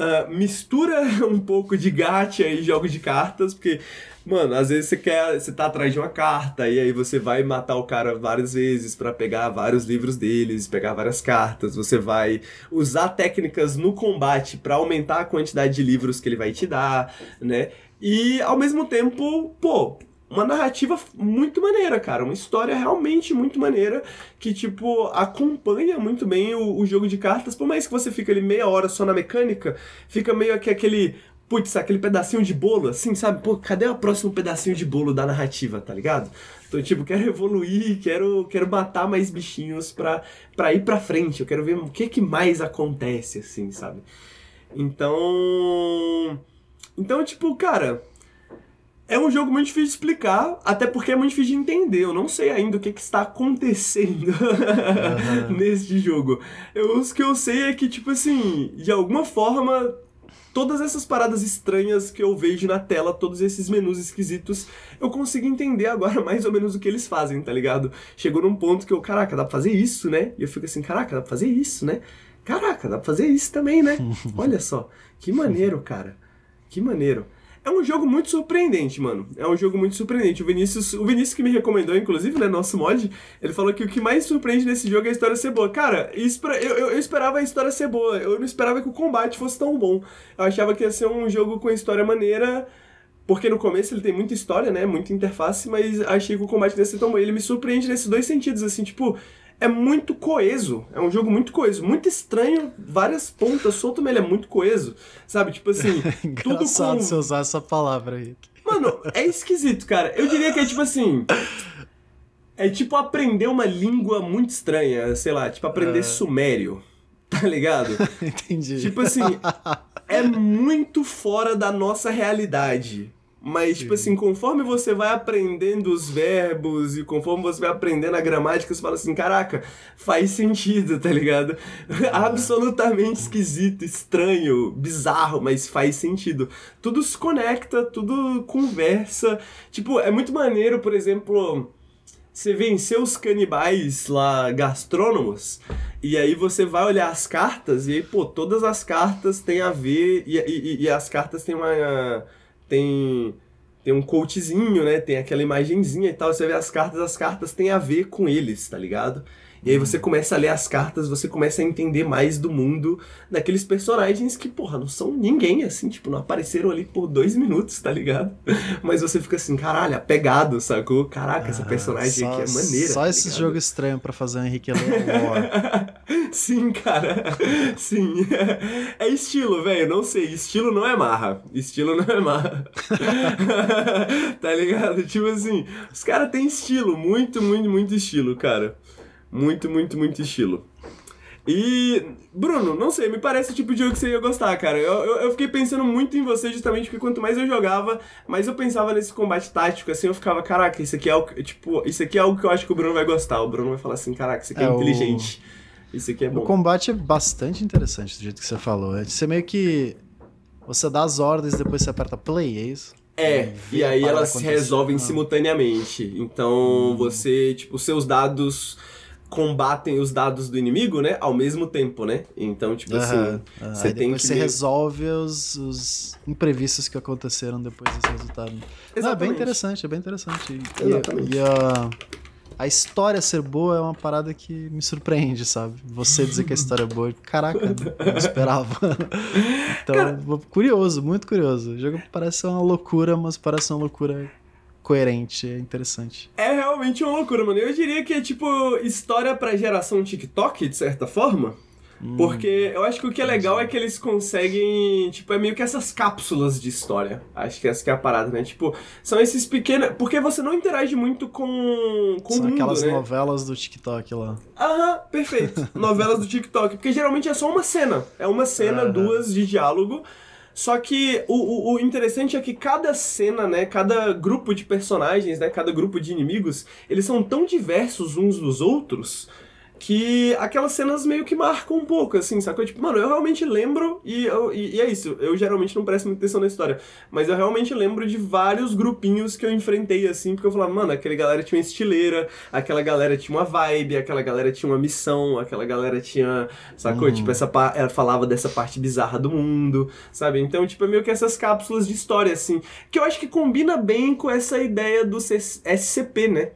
Uh, mistura (laughs) um pouco de gacha e jogos de cartas, porque, mano, às vezes você quer. Você tá atrás de uma carta, e aí você vai matar o cara várias vezes para pegar vários livros deles, pegar várias cartas. Você vai usar técnicas no combate para aumentar a quantidade de livros que ele vai te dar, né? E ao mesmo tempo, pô, uma narrativa muito maneira, cara. Uma história realmente muito maneira que, tipo, acompanha muito bem o, o, jogo de cartas. Por mais que você fique ali meia hora só na mecânica, fica meio que aquele. Putz, aquele pedacinho de bolo, assim, sabe? Pô, cadê o próximo pedacinho de bolo da narrativa, tá ligado? Então, tipo, quero evoluir, quero, quero matar mais bichinhos pra, pra ir pra frente. Eu quero ver o que, que mais acontece, assim, sabe? Então. Então, tipo, cara é um jogo muito difícil de explicar, até porque é muito difícil de entender. Eu não sei ainda o que, que está acontecendo uhum. (laughs) neste jogo. Eu, o que eu sei é que, tipo assim, de alguma forma, todas essas paradas estranhas que eu vejo na tela, todos esses menus esquisitos, eu consigo entender agora (laughs) mais ou menos o que eles fazem, tá ligado? Chegou num ponto que eu, caraca, dá pra fazer isso, né? E eu fico assim, caraca, dá pra fazer isso, né? Caraca, dá pra fazer isso também, né? (laughs) Olha só, que maneiro, cara. Que maneiro. É um jogo muito surpreendente, mano. É um jogo muito surpreendente. O Vinícius, o Vinícius que me recomendou, inclusive, né, nosso mod, ele falou que o que mais surpreende nesse jogo é a história ser boa. Cara, eu, eu, eu esperava a história ser boa. Eu não esperava que o combate fosse tão bom. Eu achava que ia ser um jogo com história maneira. Porque no começo ele tem muita história, né? Muita interface, mas achei que o combate ser tão bom. Ele me surpreende nesses dois sentidos, assim, tipo, é muito coeso. É um jogo muito coeso. Muito estranho, várias pontas soltas, mas ele é muito coeso. Sabe? Tipo assim. (laughs) tudo com... você usar essa palavra aí. Mano, é esquisito, cara. Eu diria que é tipo assim. É tipo aprender uma língua muito estranha, sei lá, tipo aprender uh... sumério. Tá ligado? (laughs) Entendi. Tipo assim, é muito fora da nossa realidade. Mas, tipo assim, conforme você vai aprendendo os verbos e conforme você vai aprendendo a gramática, você fala assim, caraca, faz sentido, tá ligado? (laughs) Absolutamente esquisito, estranho, bizarro, mas faz sentido. Tudo se conecta, tudo conversa. Tipo, é muito maneiro, por exemplo, você vencer os canibais lá, gastrônomos, e aí você vai olhar as cartas, e aí, pô, todas as cartas têm a ver, e, e, e as cartas têm uma tem tem um coachzinho, né? Tem aquela imagenzinha e tal. Você vê as cartas, as cartas têm a ver com eles, tá ligado? E aí você começa a ler as cartas, você começa a entender mais do mundo daqueles personagens que, porra, não são ninguém, assim, tipo, não apareceram ali por dois minutos, tá ligado? (laughs) Mas você fica assim, caralho, apegado, sacou? Caraca, ah, essa personagem só, aqui é maneira. Só tá esse jogo estranho para fazer o Henrique ler (laughs) Sim, cara. (laughs) Sim. É estilo, velho, não sei. Estilo não é marra. Estilo não é marra. tá ligado? Tipo assim, os caras têm estilo, muito, muito, muito estilo, cara. Muito, muito, muito estilo. E, Bruno, não sei, me parece o tipo de jogo que você ia gostar, cara. Eu, eu, eu, fiquei pensando muito em você justamente porque quanto mais eu jogava, mais eu pensava nesse combate tático, assim, eu ficava, caraca, isso aqui é algo, tipo, isso aqui é algo que eu acho que o Bruno vai gostar. O Bruno vai falar assim, caraca, isso aqui é, é inteligente. O... Isso aqui é bom. O combate é bastante interessante do jeito que você falou. É você meio que. Você dá as ordens, depois você aperta play, é isso? É, e aí elas se resolvem ah. simultaneamente. Então hum. você, tipo, seus dados combatem os dados do inimigo, né? Ao mesmo tempo, né? Então, tipo uhum, assim, você tem que. Você resolve os, os, imprevistos que aconteceram depois desse resultado. Exatamente. Não, é bem interessante, é bem interessante. E, Exatamente. E, e a, a história ser boa é uma parada que me surpreende, sabe? Você dizer que a história é boa, (laughs) caraca, não esperava. (laughs) então, Cara... curioso, muito curioso. O jogo parece uma loucura, mas parece uma loucura coerente, é interessante. É realmente uma loucura, mano. Eu diria que é tipo história pra geração TikTok, de certa forma. Hum. Porque eu acho que o que é legal é que eles conseguem. Tipo, é meio que essas cápsulas de história. Acho que essa que é a parada, né? Tipo, são esses pequenos. Porque você não interage muito com, com são o mundo. aquelas né? novelas do TikTok lá. Aham, perfeito. (laughs) novelas do TikTok. Porque geralmente é só uma cena. É uma cena, duas de diálogo. Só que o, o, o, interessante é que cada cena, né, cada grupo de personagens, né, cada grupo de inimigos, eles são tão diversos uns dos outros que aquelas cenas meio que marcam um pouco, assim, sacou? Tipo, mano, eu realmente lembro, e, eu, e, e, é isso, eu geralmente não presto muita atenção na história, mas eu realmente lembro de vários grupinhos que eu enfrentei, assim, porque eu falava, mano, aquela galera tinha uma estileira, aquela galera tinha uma vibe, aquela galera tinha uma missão, aquela galera tinha, sacou? Uhum. Tipo, essa ela falava dessa parte bizarra do mundo, sabe? Então, tipo, é meio que essas cápsulas de história, assim, que eu acho que combina bem com essa ideia do SCP, né?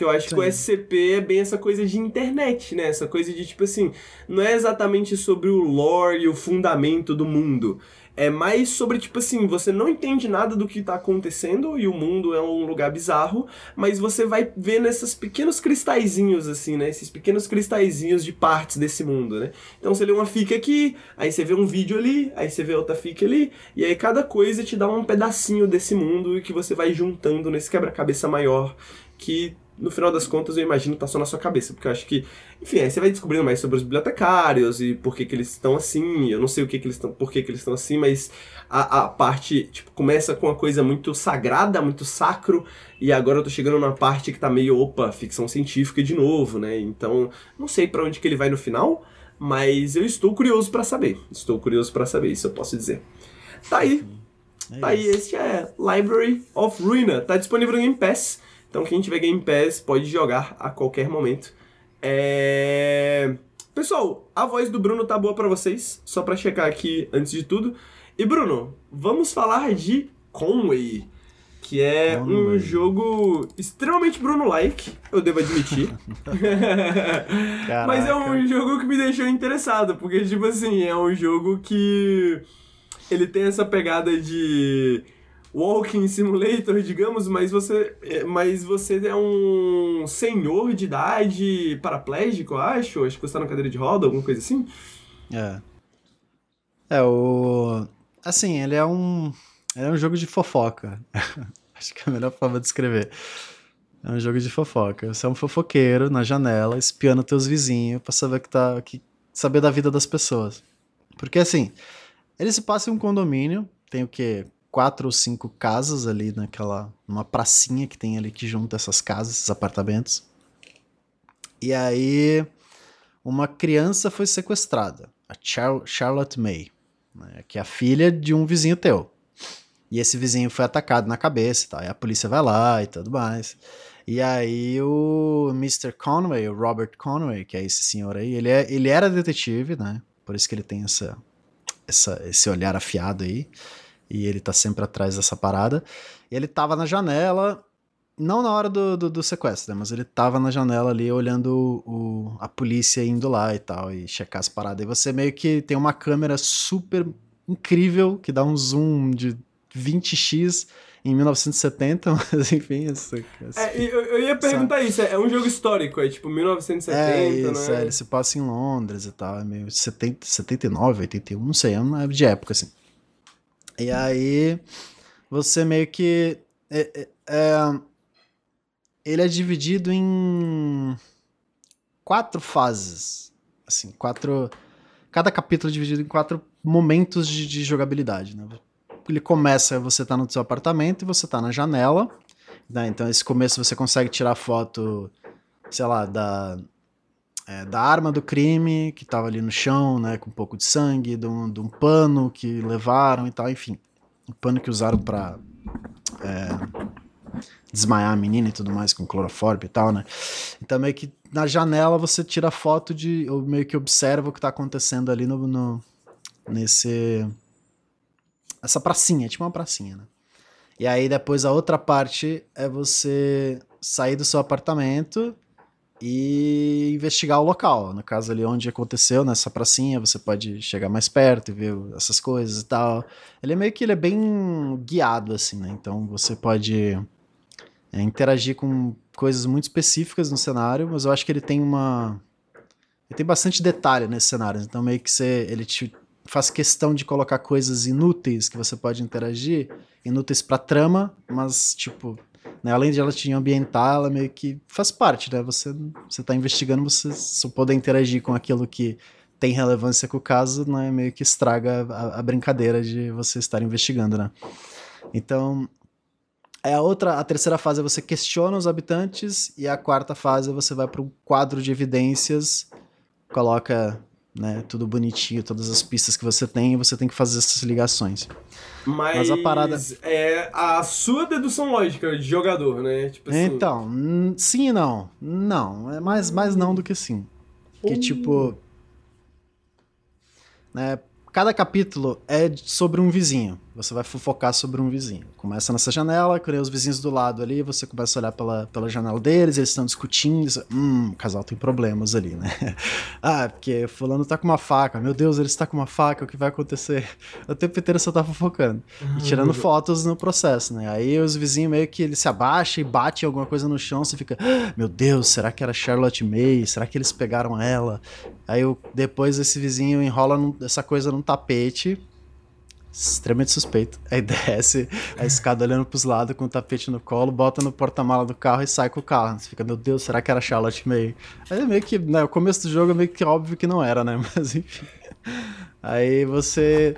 Que eu acho Sim. que o SCP é bem essa coisa de internet, né? Essa coisa de tipo assim, não é exatamente sobre o lore e o fundamento do mundo. É mais sobre, tipo assim, você não entende nada do que tá acontecendo e o mundo é um lugar bizarro, mas você vai ver nesses pequenos cristalzinhos, assim, né? Esses pequenos cristalzinhos de partes desse mundo, né? Então você lê uma fica aqui, aí você vê um vídeo ali, aí você vê outra fica ali, e aí cada coisa te dá um pedacinho desse mundo e que você vai juntando nesse quebra-cabeça maior que no final das contas, eu imagino tá só na sua cabeça, porque eu acho que, enfim, aí você vai descobrindo mais sobre os bibliotecários e por que, que eles estão assim. Eu não sei o que, que eles estão, por que, que eles estão assim, mas a, a parte, tipo, começa com uma coisa muito sagrada, muito sacro, e agora eu tô chegando numa parte que tá meio, opa, ficção científica de novo, né? Então, não sei para onde que ele vai no final, mas eu estou curioso para saber. Estou curioso para saber, isso eu posso dizer. Tá aí. É tá aí, esse é Library of Ruina. Tá disponível no Game Pass. Então quem tiver Game Pass pode jogar a qualquer momento. É... Pessoal, a voz do Bruno tá boa para vocês, só para checar aqui antes de tudo. E Bruno, vamos falar de Conway, que é Conway. um jogo extremamente Bruno-like, eu devo admitir. (laughs) (laughs) Mas é um jogo que me deixou interessado, porque tipo assim, é um jogo que ele tem essa pegada de walking simulator, digamos, mas você, é, mas você é um senhor de idade paraplégico, eu acho. Acho que você tá na cadeira de roda, alguma coisa assim. É. É, o. Assim, ele é um. Ele é um jogo de fofoca. (laughs) acho que é a melhor forma de descrever. É um jogo de fofoca. Você é um fofoqueiro na janela, espiando teus vizinhos pra saber que tá. Que, saber da vida das pessoas. Porque assim, ele se passa em um condomínio, tem o quê? Quatro ou cinco casas ali naquela. uma pracinha que tem ali que junta essas casas, esses apartamentos. E aí uma criança foi sequestrada, a Char Charlotte May, né, que é a filha de um vizinho teu. E esse vizinho foi atacado na cabeça e. E a polícia vai lá e tudo mais. E aí o Mr. Conway, o Robert Conway, que é esse senhor aí, ele, é, ele era detetive, né? Por isso que ele tem essa, essa, esse olhar afiado aí e ele tá sempre atrás dessa parada. E ele tava na janela, não na hora do, do, do sequestro, né? Mas ele tava na janela ali olhando o, a polícia indo lá e tal, e checar as paradas. E você meio que tem uma câmera super incrível que dá um zoom de 20x em 1970, (laughs) mas enfim, isso. É, eu, eu, ia perguntar sabe? isso, é um jogo histórico, é tipo 1970, é isso, né? É, ele se passa em Londres e tal, é meio 70, 79, 81, não sei, é uma de época, assim. E aí você meio que. É, é, é, ele é dividido em quatro fases. Assim, quatro. Cada capítulo é dividido em quatro momentos de, de jogabilidade. Né? Ele começa, você tá no seu apartamento e você tá na janela. Né? Então, esse começo você consegue tirar foto, sei lá, da, é, da arma do crime que tava ali no chão, né? Com um pouco de sangue, de um, de um pano que levaram e tal, enfim. Um pano que usaram pra. É, desmaiar a menina e tudo mais com cloroforme e tal, né? Então meio que na janela você tira foto de, ou meio que observa o que tá acontecendo ali no, no nesse essa pracinha, tipo uma pracinha, né? E aí depois a outra parte é você sair do seu apartamento e investigar o local. No caso ali onde aconteceu, nessa pracinha, você pode chegar mais perto e ver essas coisas e tal. Ele é meio que ele é bem guiado assim, né? Então você pode é, interagir com coisas muito específicas no cenário, mas eu acho que ele tem uma. Ele tem bastante detalhe nesse cenário, então meio que você, ele te faz questão de colocar coisas inúteis que você pode interagir, inúteis pra trama, mas tipo, né, além de ela te ambientar, ela meio que faz parte, né? Você, você tá investigando, você só poder interagir com aquilo que tem relevância com o caso, né? Meio que estraga a, a brincadeira de você estar investigando, né? Então, é a outra, a terceira fase é você questiona os habitantes e a quarta fase você vai para um quadro de evidências, coloca né, tudo bonitinho, todas as pistas que você tem você tem que fazer essas ligações. Mas, Mas a parada é a sua dedução lógica de jogador, né? Tipo assim... Então, sim e não. Não, é mais mais não do que sim. Que uh. tipo né, cada capítulo é sobre um vizinho. Você vai fofocar sobre um vizinho. Começa nessa janela, cria os vizinhos do lado ali, você começa a olhar pela, pela janela deles, eles estão discutindo. Hum, o casal tem problemas ali, né? (laughs) ah, porque fulano tá com uma faca. Meu Deus, ele está com uma faca, o que vai acontecer? O tempo inteiro você tá fofocando. E tirando fotos no processo, né? Aí os vizinhos meio que ele se abaixa e bate alguma coisa no chão, você fica, ah, meu Deus, será que era Charlotte May? Será que eles pegaram ela? Aí depois esse vizinho enrola essa coisa num tapete extremamente suspeito. (laughs) Aí desce a escada olhando pros lados com o tapete no colo, bota no porta-mala do carro e sai com o carro. Você fica, meu Deus, será que era Charlotte May? Aí é meio que, né, o começo do jogo é meio que óbvio que não era, né? (laughs) Mas enfim. Aí você.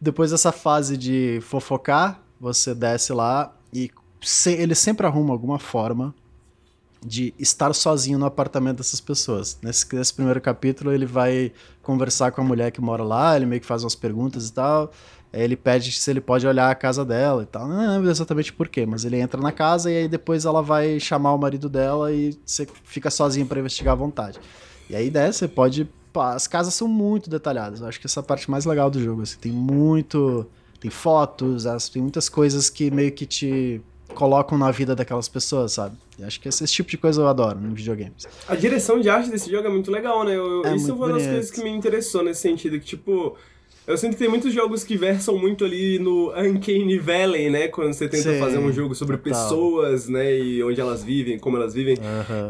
Depois dessa fase de fofocar, você desce lá e ele sempre arruma alguma forma de estar sozinho no apartamento dessas pessoas. Nesse, nesse primeiro capítulo, ele vai conversar com a mulher que mora lá, ele meio que faz umas perguntas e tal. Aí ele pede se ele pode olhar a casa dela e tal. Não lembro exatamente por quê, mas ele entra na casa e aí depois ela vai chamar o marido dela e você fica sozinho para investigar à vontade. E aí daí você pode. As casas são muito detalhadas. Eu acho que essa é a parte mais legal do jogo. Assim, tem muito. Tem fotos, tem muitas coisas que meio que te colocam na vida daquelas pessoas, sabe? E acho que esse, esse, tipo de coisa eu adoro em videogames. A direção de arte desse jogo é muito legal, né? Eu, é isso foi uma das coisas que me interessou nesse sentido, que tipo. Eu sinto que tem muitos jogos que versam muito ali no Uncanny Valley, né? Quando você tenta Sim, fazer um jogo sobre total. pessoas, né? E onde elas vivem, como elas vivem.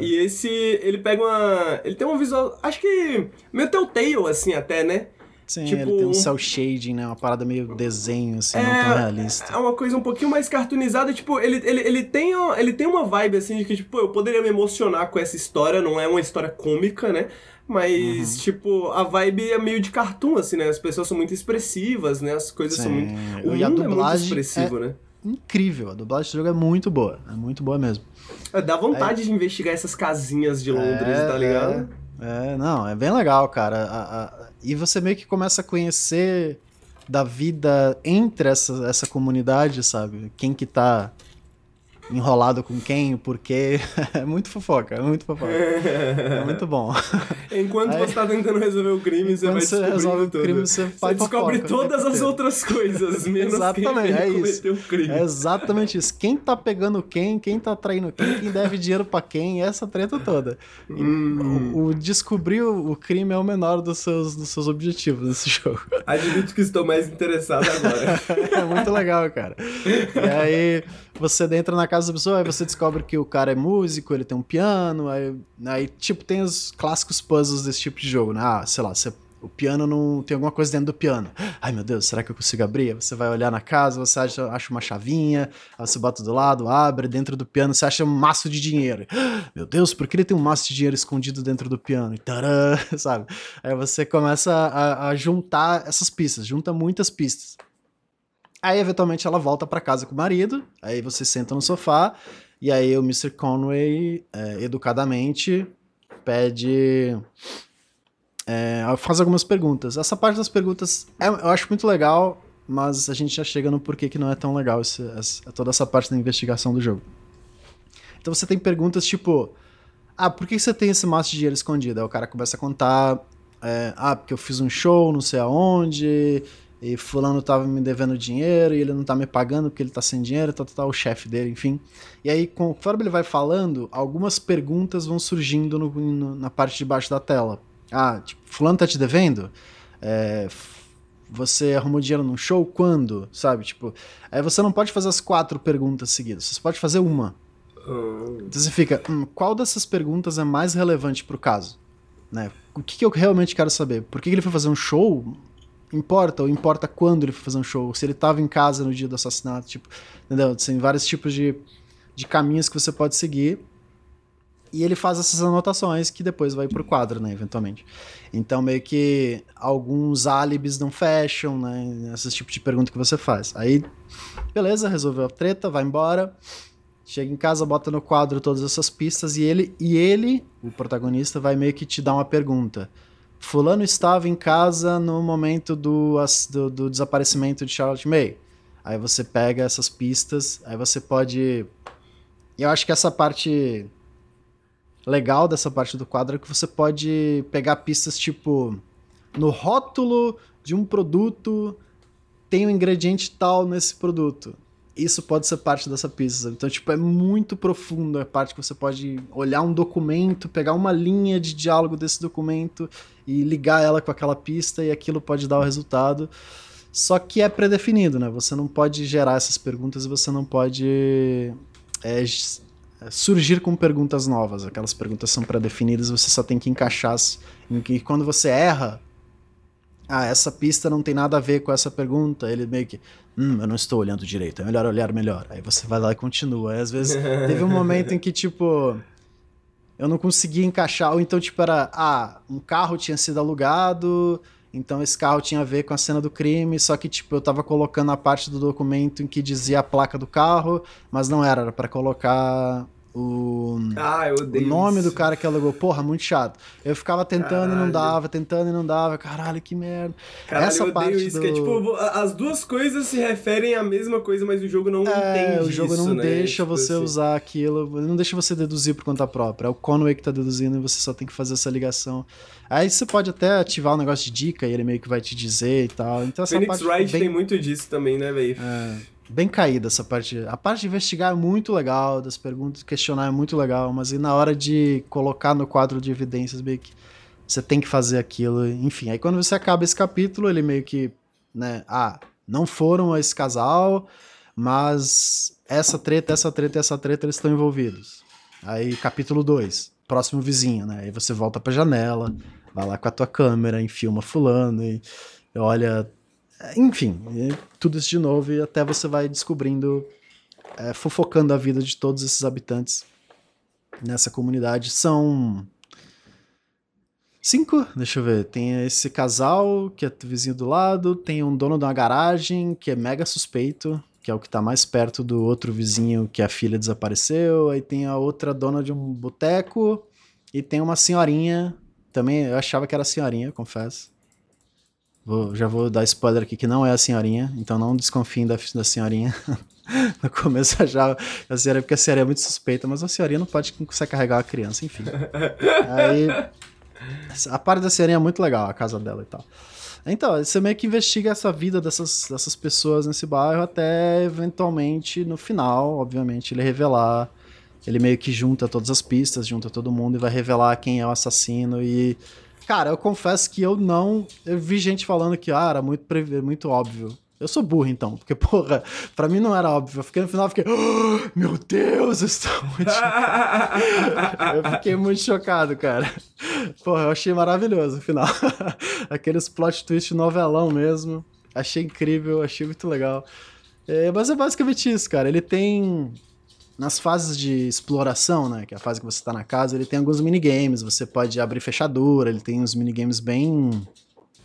E esse, ele pega uma... Ele tem um visual, acho que meio Telltale, assim, até, né? Sim, tipo, ele tem um cel shading, né? Uma parada meio desenho, assim, é, não tão realista. É uma coisa um pouquinho mais cartoonizada. Tipo, ele, ele, ele, tem, ele tem uma vibe, assim, de que, tipo, eu poderia me emocionar com essa história. Não é uma história cômica, né? Mas, uhum. tipo, a vibe é meio de cartoon, assim, né? As pessoas são muito expressivas, né? As coisas Sim. são muito... O e a dublagem é muito expressivo, é né? incrível. A dublagem do jogo é muito boa. É muito boa mesmo. É, dá vontade de investigar essas casinhas de Londres, é, tá ligado? É, não, é bem legal, cara. A, a, e você meio que começa a conhecer da vida entre essa, essa comunidade, sabe? Quem que tá enrolado com quem, o porquê. (laughs) É muito fofoca, é muito fofoca. É (laughs) muito bom. Enquanto Aí, você tá tentando resolver o crime, você vai você resolve o crime, você, você descobre todas as outras coisas, (laughs) menos exatamente, quem é cometeu o crime. É exatamente isso. Quem tá pegando quem, quem tá traindo quem, quem deve dinheiro para quem, essa treta toda. Hum. O, o, descobrir o crime é o menor dos seus, dos seus objetivos nesse jogo. Admito que estou mais interessado agora. é muito legal, cara. E aí você entra na casa da pessoa, aí você descobre que o cara é músico, ele tem um piano, aí, aí tipo, tem os clássicos puzzles desse tipo de jogo, né? Ah, sei lá, você o piano não. Tem alguma coisa dentro do piano. Ai meu Deus, será que eu consigo abrir? Você vai olhar na casa, você acha, acha uma chavinha, você bota do lado, abre, dentro do piano você acha um maço de dinheiro. (gasps) Meu Deus, por que ele tem um maço de dinheiro escondido dentro do piano? E tarã, (laughs) sabe? Aí você começa a, a juntar essas pistas, junta muitas pistas. Aí, eventualmente, ela volta para casa com o marido, aí você senta no sofá, e aí o Mr. Conway, é, educadamente, pede é, faz algumas perguntas. Essa parte das perguntas é, eu acho muito legal, mas a gente já chega no porquê que não é tão legal esse, essa, toda essa parte da investigação do jogo. Então você tem perguntas tipo: Ah, por que você tem esse maço de dinheiro escondido? Aí o cara começa a contar: é, Ah, porque eu fiz um show, não sei aonde, e fulano tava me devendo dinheiro e ele não tá me pagando porque ele tá sem dinheiro, tá, tá, tá o chefe dele, enfim. E aí, conforme ele vai falando, algumas perguntas vão surgindo no, no, na parte de baixo da tela. Ah, tipo, fulano tá te devendo? É, você arrumou dinheiro num show? Quando? Sabe? Tipo, aí você não pode fazer as quatro perguntas seguidas, você pode fazer uma. Hum. Então você fica, hum, qual dessas perguntas é mais relevante pro caso? Né? O que, que eu realmente quero saber? Por que, que ele foi fazer um show? Importa, ou importa quando ele foi fazer um show? Se ele tava em casa no dia do assassinato, tipo, entendeu? Tem vários tipos de, de caminhos que você pode seguir e ele faz essas anotações que depois vai pro quadro, né, eventualmente. Então, meio que alguns álibis não fecham, né, esse tipo de pergunta que você faz. Aí, beleza, resolveu a treta, vai embora, chega em casa, bota no quadro todas essas pistas e ele, e ele, o protagonista, vai meio que te dar uma pergunta. Fulano estava em casa no momento do, do, do desaparecimento de Charlotte May. Aí você pega essas pistas, aí você pode... Eu acho que essa parte legal dessa parte do quadro é que você pode pegar pistas tipo no rótulo de um produto tem um ingrediente tal nesse produto. Isso pode ser parte dessa pista. Então, tipo, é muito profundo a parte que você pode olhar um documento, pegar uma linha de diálogo desse documento e ligar ela com aquela pista e aquilo pode dar o resultado. Só que é predefinido, né? Você não pode gerar essas perguntas e você não pode é, surgir com perguntas novas. Aquelas perguntas são pré-definidas, você só tem que encaixar. E quando você erra, ah, essa pista não tem nada a ver com essa pergunta. Ele meio que, hum, eu não estou olhando direito, é melhor olhar melhor. Aí você vai lá e continua. Aí às vezes (laughs) teve um momento em que, tipo, eu não conseguia encaixar, ou então, tipo, era, ah, um carro tinha sido alugado então esse carro tinha a ver com a cena do crime, só que tipo eu tava colocando a parte do documento em que dizia a placa do carro, mas não era, era para colocar o, ah, o nome do cara que alugou. Porra, muito chato. Eu ficava tentando caralho. e não dava, tentando e não dava. Caralho, que merda. Caralho, Essa eu parte isso, do... que é, tipo, as duas coisas se referem à mesma coisa, mas o jogo não é, entende o jogo isso, não né? deixa tipo você assim. usar aquilo, não deixa você deduzir por conta própria. É o Conway que tá deduzindo e você só tem que fazer essa ligação. Aí você pode até ativar um negócio de dica e ele meio que vai te dizer e tal. Então essa Phoenix parte Wright bem... tem muito disso também, né, velho? É bem caída essa parte. A parte de investigar é muito legal, das perguntas, questionar é muito legal, mas e na hora de colocar no quadro de evidências, meio que você tem que fazer aquilo, enfim. Aí quando você acaba esse capítulo, ele meio que, né, ah, não foram esse casal, mas essa treta, essa treta e essa treta eles estão envolvidos. Aí capítulo 2, próximo vizinho, né? Aí você volta pra janela, vai lá com a tua câmera, enfilma fulano e olha enfim, tudo isso de novo e até você vai descobrindo, é, fofocando a vida de todos esses habitantes nessa comunidade. São cinco, deixa eu ver. Tem esse casal que é vizinho do lado, tem um dono de uma garagem que é mega suspeito, que é o que tá mais perto do outro vizinho que a filha desapareceu. Aí tem a outra dona de um boteco e tem uma senhorinha. Também eu achava que era senhorinha, confesso. Vou, já vou dar spoiler aqui que não é a senhorinha, então não desconfiem da, da senhorinha. (laughs) no começo já a senhora, porque a senhora é muito suspeita, mas a senhorinha não pode conseguir carregar uma criança, enfim. Aí a parte da senhorinha é muito legal, a casa dela e tal. Então, você meio que investiga essa vida dessas, dessas pessoas nesse bairro até eventualmente no final, obviamente, ele revelar. Ele meio que junta todas as pistas, junta todo mundo e vai revelar quem é o assassino e Cara, eu confesso que eu não. Eu vi gente falando que ah, era muito, muito óbvio. Eu sou burro, então, porque, (laughs) porra, pra mim não era óbvio. Eu fiquei no final, eu fiquei, oh, meu Deus, eu estou muito (laughs) Eu fiquei muito chocado, cara. Porra, eu achei maravilhoso o final. (laughs) Aqueles plot twist novelão mesmo. Achei incrível, achei muito legal. É, mas é basicamente isso, cara. Ele tem. Nas fases de exploração, né? Que é a fase que você tá na casa, ele tem alguns minigames. Você pode abrir fechadura, ele tem uns minigames bem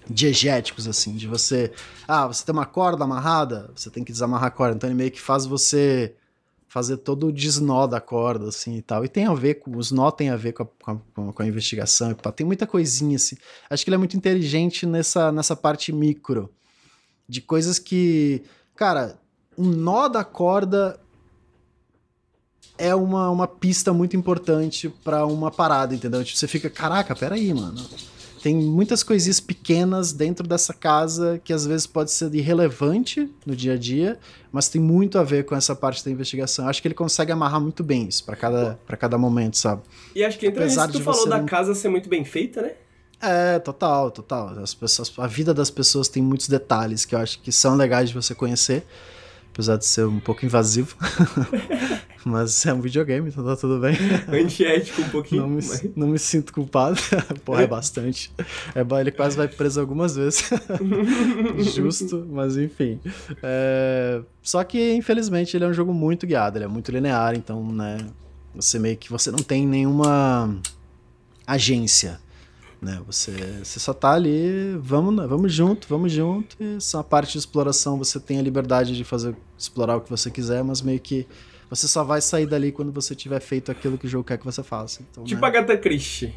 diegéticos, assim, de você. Ah, você tem uma corda amarrada, você tem que desamarrar a corda. Então ele meio que faz você fazer todo o desnó da corda, assim e tal. E tem a ver com. Os nó tem a ver com a, com a, com a investigação e Tem muita coisinha, assim. Acho que ele é muito inteligente nessa, nessa parte micro. De coisas que. Cara, um nó da corda é uma, uma pista muito importante para uma parada, entendeu? Tipo, você fica, caraca, peraí, mano tem muitas coisinhas pequenas dentro dessa casa que às vezes pode ser irrelevante no dia a dia, mas tem muito a ver com essa parte da investigação. Acho que ele consegue amarrar muito bem isso para cada, pra cada momento, sabe? E acho que entra Apesar que tu falou da não... casa ser muito bem feita, né? É, total, total. As pessoas, a vida das pessoas tem muitos detalhes que eu acho que são legais de você conhecer apesar de ser um pouco invasivo. (laughs) mas é um videogame, então tá tudo bem. (laughs) Antiético um pouquinho. Não me, mas... não me sinto culpado. (laughs) Porra, é bastante. É, ele quase vai preso algumas vezes. (laughs) Justo, mas enfim. É... Só que, infelizmente, ele é um jogo muito guiado, ele é muito linear, então, né? Você meio que você não tem nenhuma agência né? Você, você só tá ali, vamos, vamos junto, vamos junto. E essa parte de exploração você tem a liberdade de fazer explorar o que você quiser, mas meio que você só vai sair dali quando você tiver feito aquilo que o jogo quer que você faça. Então, tipo né? Agatha Christie.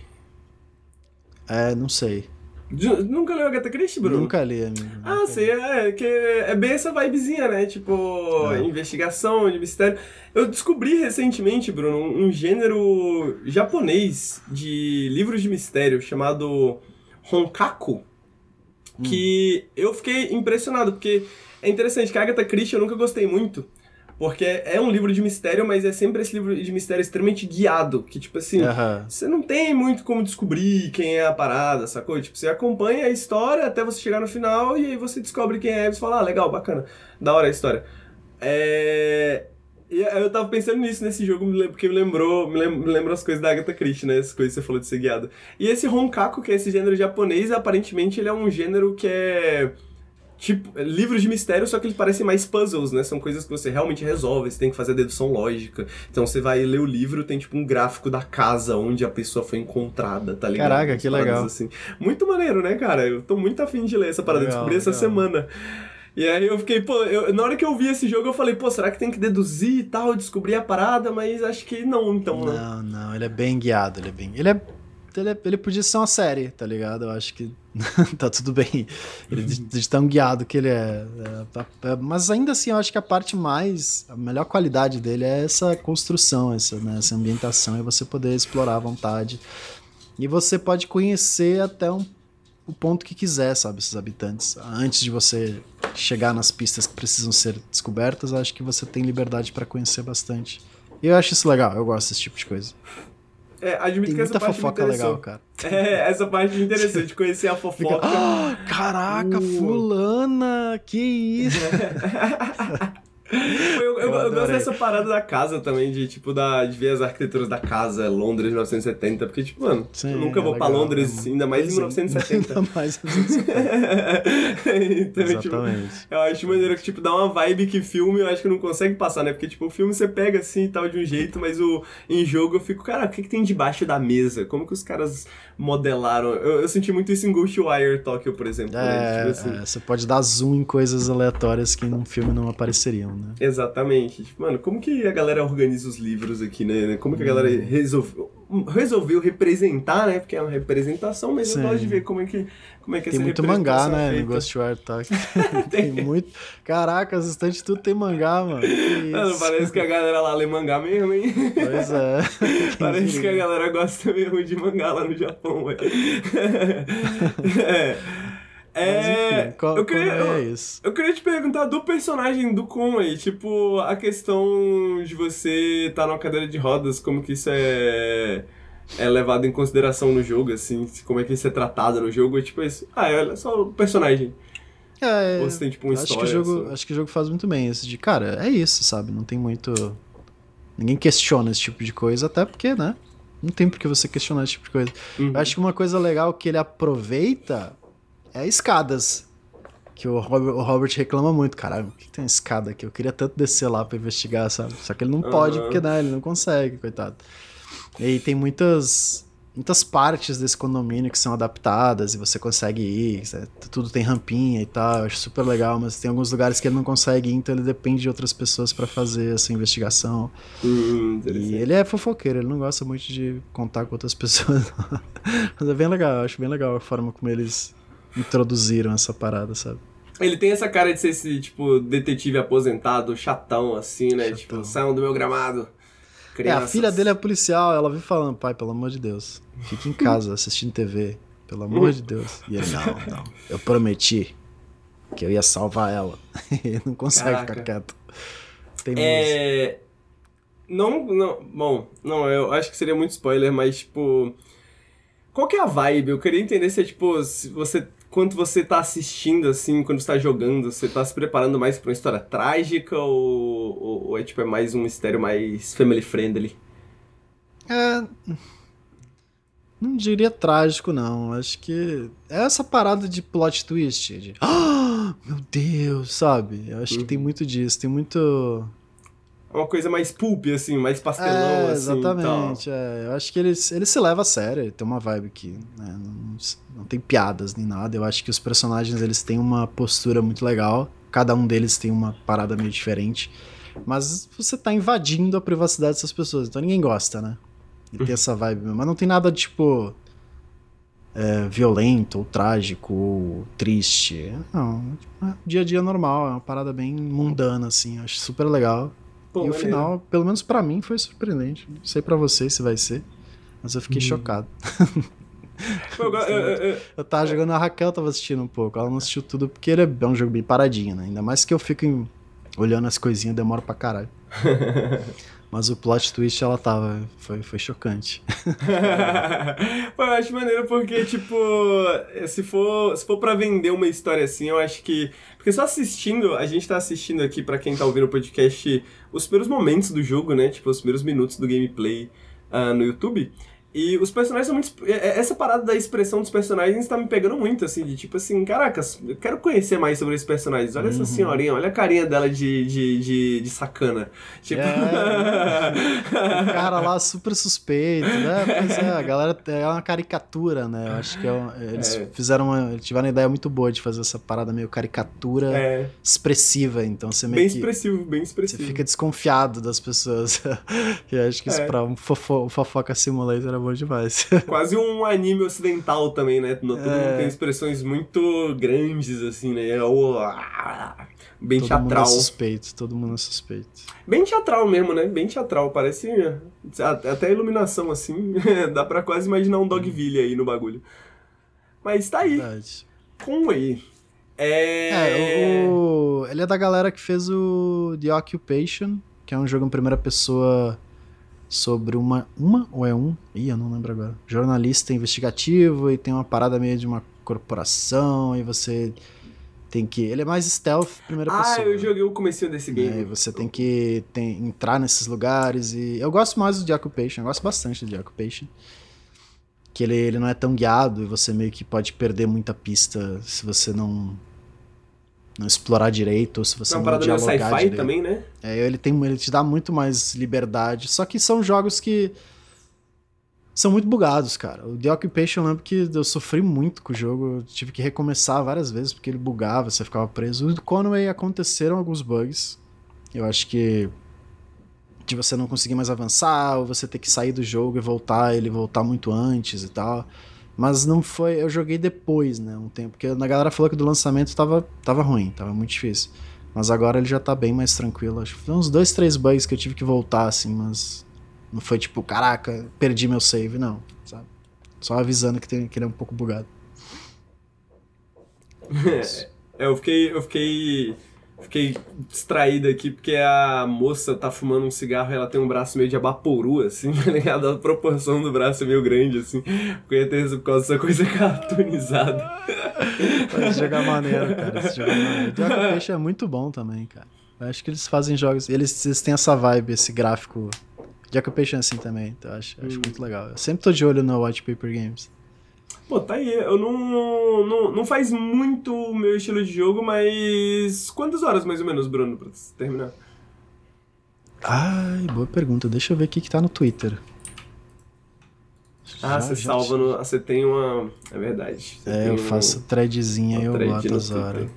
É, não sei. Nunca leu Agatha Christie, Bruno? Nunca li, amigo. Ah, sim, é, que é bem essa vibezinha, né? Tipo, é. investigação de mistério. Eu descobri recentemente, Bruno, um gênero japonês de livros de mistério chamado Honkaku, que hum. eu fiquei impressionado, porque é interessante que a Agatha Christie eu nunca gostei muito, porque é um livro de mistério, mas é sempre esse livro de mistério extremamente guiado. Que, tipo assim, uhum. você não tem muito como descobrir quem é a parada, sacou? Tipo, você acompanha a história até você chegar no final e aí você descobre quem é e você fala, ah, legal, bacana, da hora a história. É... E eu tava pensando nisso nesse jogo, porque me lembrou, me lembrou as coisas da Agatha Christie, né? As coisas que você falou de ser guiado. E esse Honkaku, que é esse gênero japonês, aparentemente ele é um gênero que é tipo, livros de mistério, só que eles parecem mais puzzles, né? São coisas que você realmente resolve, você tem que fazer a dedução lógica. Então você vai ler o livro, tem tipo um gráfico da casa onde a pessoa foi encontrada, tá ligado? Caraca, que legal. Assim. Muito maneiro, né, cara? Eu tô muito afim de ler essa parada, legal, descobri legal. essa semana. E aí eu fiquei, pô, eu, na hora que eu vi esse jogo eu falei, pô, será que tem que deduzir e tal, descobrir a parada? Mas acho que não, então. Né? Não, não, ele é bem guiado, ele é bem. Ele é ele, ele podia ser uma série, tá ligado? Eu acho que (laughs) tá tudo bem. Ele de, de, tão guiado que ele é, é, é, Mas ainda assim, eu acho que a parte mais. A melhor qualidade dele é essa construção, essa, né, essa ambientação e você poder explorar à vontade. E você pode conhecer até um, o ponto que quiser, sabe, esses habitantes. Antes de você chegar nas pistas que precisam ser descobertas, acho que você tem liberdade para conhecer bastante. E eu acho isso legal, eu gosto desse tipo de coisa. É, admito Tem que essa parte fofoca me legal, cara. (laughs) É, essa parte me interessou, de conhecer a fofoca. Fica, ah, caraca, uh. fulana, que isso? (laughs) Eu, eu, eu, eu, gosto dessa parada da casa também, de tipo, da, de ver as arquiteturas da casa, Londres 1970, porque, tipo, mano, Sim, eu nunca é vou legal, pra Londres, é, ainda mais em 1970. Ainda mais em 1970. (laughs) então, tipo, Exatamente. Tipo, eu acho maneiro que, tipo, dá uma vibe que filme eu acho que não consegue passar, né? Porque, tipo, o filme você pega assim e tal de um jeito, mas o, em jogo eu fico, cara, o que, que tem debaixo da mesa? Como que os caras modelaram? Eu, eu senti muito isso em Ghostwire Tokyo, por exemplo. Né? É, né? tipo assim. é, você pode dar zoom em coisas aleatórias que num filme não apareceriam né? Exatamente. Tipo, mano, como que a galera organiza os livros aqui, né? Como que a galera hum. resolveu, resolveu representar, né? Porque é uma representação, mas Sim. eu gosto de ver como é que, como é que Tem muito mangá, né? É no Ghostwire Talk. (laughs) tem. tem muito. Caraca, as estantes tudo tem mangá, mano. Mano, parece que a galera lá lê mangá mesmo, hein? Pois é. (laughs) parece que a galera gosta mesmo de mangá lá no Japão, velho. (laughs) é. É, enfim, qual, eu queria, é isso? Eu, eu, queria te perguntar do personagem do Conway, tipo, a questão de você estar tá numa cadeira de rodas, como que isso é, é levado em consideração no jogo, assim, como é que isso é tratado no jogo, tipo isso. Ah, olha só o personagem. É, Ou você tem, tipo, uma acho história? Que o jogo, assim? Acho que o jogo faz muito bem esse de, cara, é isso, sabe? Não tem muito. Ninguém questiona esse tipo de coisa, até porque, né? Não tem por que você questionar esse tipo de coisa. Uhum. Eu acho que uma coisa legal que ele aproveita é escadas. Que o Robert, o Robert reclama muito. Caralho, por que tem uma escada aqui? Eu queria tanto descer lá pra investigar, sabe? Só que ele não pode, Aham. porque né, ele não consegue, coitado. E tem muitas, muitas partes desse condomínio que são adaptadas e você consegue ir. Tudo tem rampinha e tal. Eu acho super legal, mas tem alguns lugares que ele não consegue ir, então ele depende de outras pessoas pra fazer essa investigação. Hum, E ele é fofoqueiro, ele não gosta muito de contar com outras (laughs) pessoas. Mas é bem legal, eu acho bem legal a forma como eles introduziram essa parada, sabe? Ele tem essa cara de ser esse, tipo, detetive aposentado, chatão, assim, né? Chatão. Tipo, saiam do meu gramado. É, a Crianças. filha dele é policial, ela vive falando, pai, pelo amor de Deus, fique em casa assistindo TV, pelo amor de Deus. E ele, não, não, eu prometi que eu ia salvar ela. (laughs) ele não consegue Caraca. ficar quieto. Tem É. Não, não. Bom, não, eu acho que seria muito spoiler, mas, tipo. Qual que é a vibe? Eu queria entender se é, tipo, se você. Quando você tá assistindo, assim, quando você tá jogando, você tá se preparando mais pra uma história trágica ou, ou, ou é, tipo, é mais um mistério mais family friendly? É. Não diria trágico, não. Acho que é essa parada de plot twist. De, ah, meu Deus, sabe? Eu acho que Uhum. tem muito disso. Tem muito. É uma coisa mais pulp, assim, mais pastelão, é, assim. e exatamente. é. Eu acho que ele, ele se leva a sério. Ele tem uma vibe que né, não, não tem piadas nem nada. Eu acho que os personagens eles têm uma postura muito legal. Cada um deles tem uma parada meio diferente. Mas você tá invadindo a privacidade dessas pessoas. Então ninguém gosta, né? Ele tem (laughs) essa vibe mesmo. Mas não tem nada tipo. é, violento, ou trágico, ou triste. Não, é dia a dia normal, é uma parada bem mundana, assim. Eu acho super legal. Pô, e o final, pelo menos pra mim, foi surpreendente. Não sei pra vocês se vai ser, mas eu fiquei Uhum. chocado. (laughs) Pô, eu, go- eu- eu- eu- Eu tava jogando, a Raquel tava assistindo um pouco. Ela não assistiu tudo porque ele é um jogo bem paradinho, né? Ainda mais que eu fico em- olhando as coisinhas, demora pra caralho. (laughs) Mas o plot twist ela tava. Foi, foi chocante. (laughs) Pô, eu acho maneiro porque, tipo, se for, se for pra vender uma história assim, eu acho que. Porque só assistindo, a gente tá assistindo aqui, pra quem tá ouvindo o podcast, os primeiros momentos do jogo, né? Tipo, os primeiros minutos do gameplay ah, no YouTube. E os personagens são muito. é- é- Essa parada da expressão dos personagens tá me pegando muito, assim, de tipo assim, caracas, eu quero conhecer mais sobre esses personagens. Olha essa Uhum. senhorinha, olha a carinha dela de, de, de, de sacana. Tipo. (laughs) O cara lá super suspeito, né? Pois é, a galera é uma caricatura, né? Eu acho que é um- eles É. fizeram uma. tiveram uma ideia muito boa de fazer essa parada meio caricatura é, expressiva. Então você meio bem que. expressivo, bem Você expressivo. fica desconfiado das pessoas. (laughs) e acho que isso É. pra um fofo, fofoca simulator é bom demais. (laughs) Quase um anime ocidental também, né? No- Todo É. mundo tem expressões muito grandes, assim, né? Ou, ah, bem todo mundo é teatral. suspeito, todo mundo é suspeito. Bem teatral mesmo, né? Bem teatral. Parece até a iluminação, assim. (laughs) Dá pra quase imaginar um Dogville aí no bagulho. Mas tá aí, Verdade. com aí. É. É, o, ele é da galera que fez o The Occupation, que é um jogo em primeira pessoa sobre uma. Uma ou é um? Ih, eu não lembro agora. Jornalista investigativo e tem uma parada meio de uma corporação e você tem que. Ele é mais stealth primeira Ah, pessoa. eu joguei o comecinho desse né? Game. você tem que tem- entrar nesses lugares e eu gosto mais do The Occupation, eu gosto bastante do The Occupation. Que ele, ele não é tão guiado e você meio que pode perder muita pista se você não não explorar direito ou se você uma não parada meio dialogar sci-fi também, né? É, ele tem ele te dá muito mais liberdade, só que são jogos que são muito bugados, cara. O The Occupation, eu lembro que eu sofri muito com o jogo, eu tive que recomeçar várias vezes porque ele bugava, você ficava preso. O Conway aconteceram alguns bugs. Eu acho que de você não conseguir mais avançar, ou você ter que sair do jogo e voltar, ele voltar muito antes e tal. Mas não foi, eu joguei depois, né, um tempo, porque a galera falou que do lançamento tava, tava ruim, tava muito difícil. Mas agora ele já tá bem mais tranquilo. Acho que foi uns dois, três bugs que eu tive que voltar, assim, mas não foi tipo, caraca, perdi meu save, não, sabe? Só avisando que, tem, que ele é um pouco bugado. (laughs) É, eu fiquei, eu fiquei Fiquei distraída aqui porque a moça tá fumando um cigarro e ela tem um braço meio de abaporu, assim, (laughs) tá ligado? A proporção do braço é meio grande, assim. Porque ter por causa dessa coisa (laughs) cartoonizada. Esse jogo é maneiro, cara. Esse jogo é maneiro. The Occupation é muito bom também, cara. Eu acho que eles fazem jogos. Eles, eles têm essa vibe, esse gráfico. The Occupation é assim também, então eu acho, acho Hum. muito legal. Eu sempre tô de olho no White Paper Games. Pô, tá aí. Eu não, não. Não faz muito o meu estilo de jogo, mas. Quantas horas mais ou menos, Bruno, pra terminar? Ai, boa pergunta. Deixa eu ver o que, tá no Twitter. Ah, Já- você já salva te- no. Você tem uma. É verdade. Você É, eu um- faço threadzinha uma e eu boto as horas.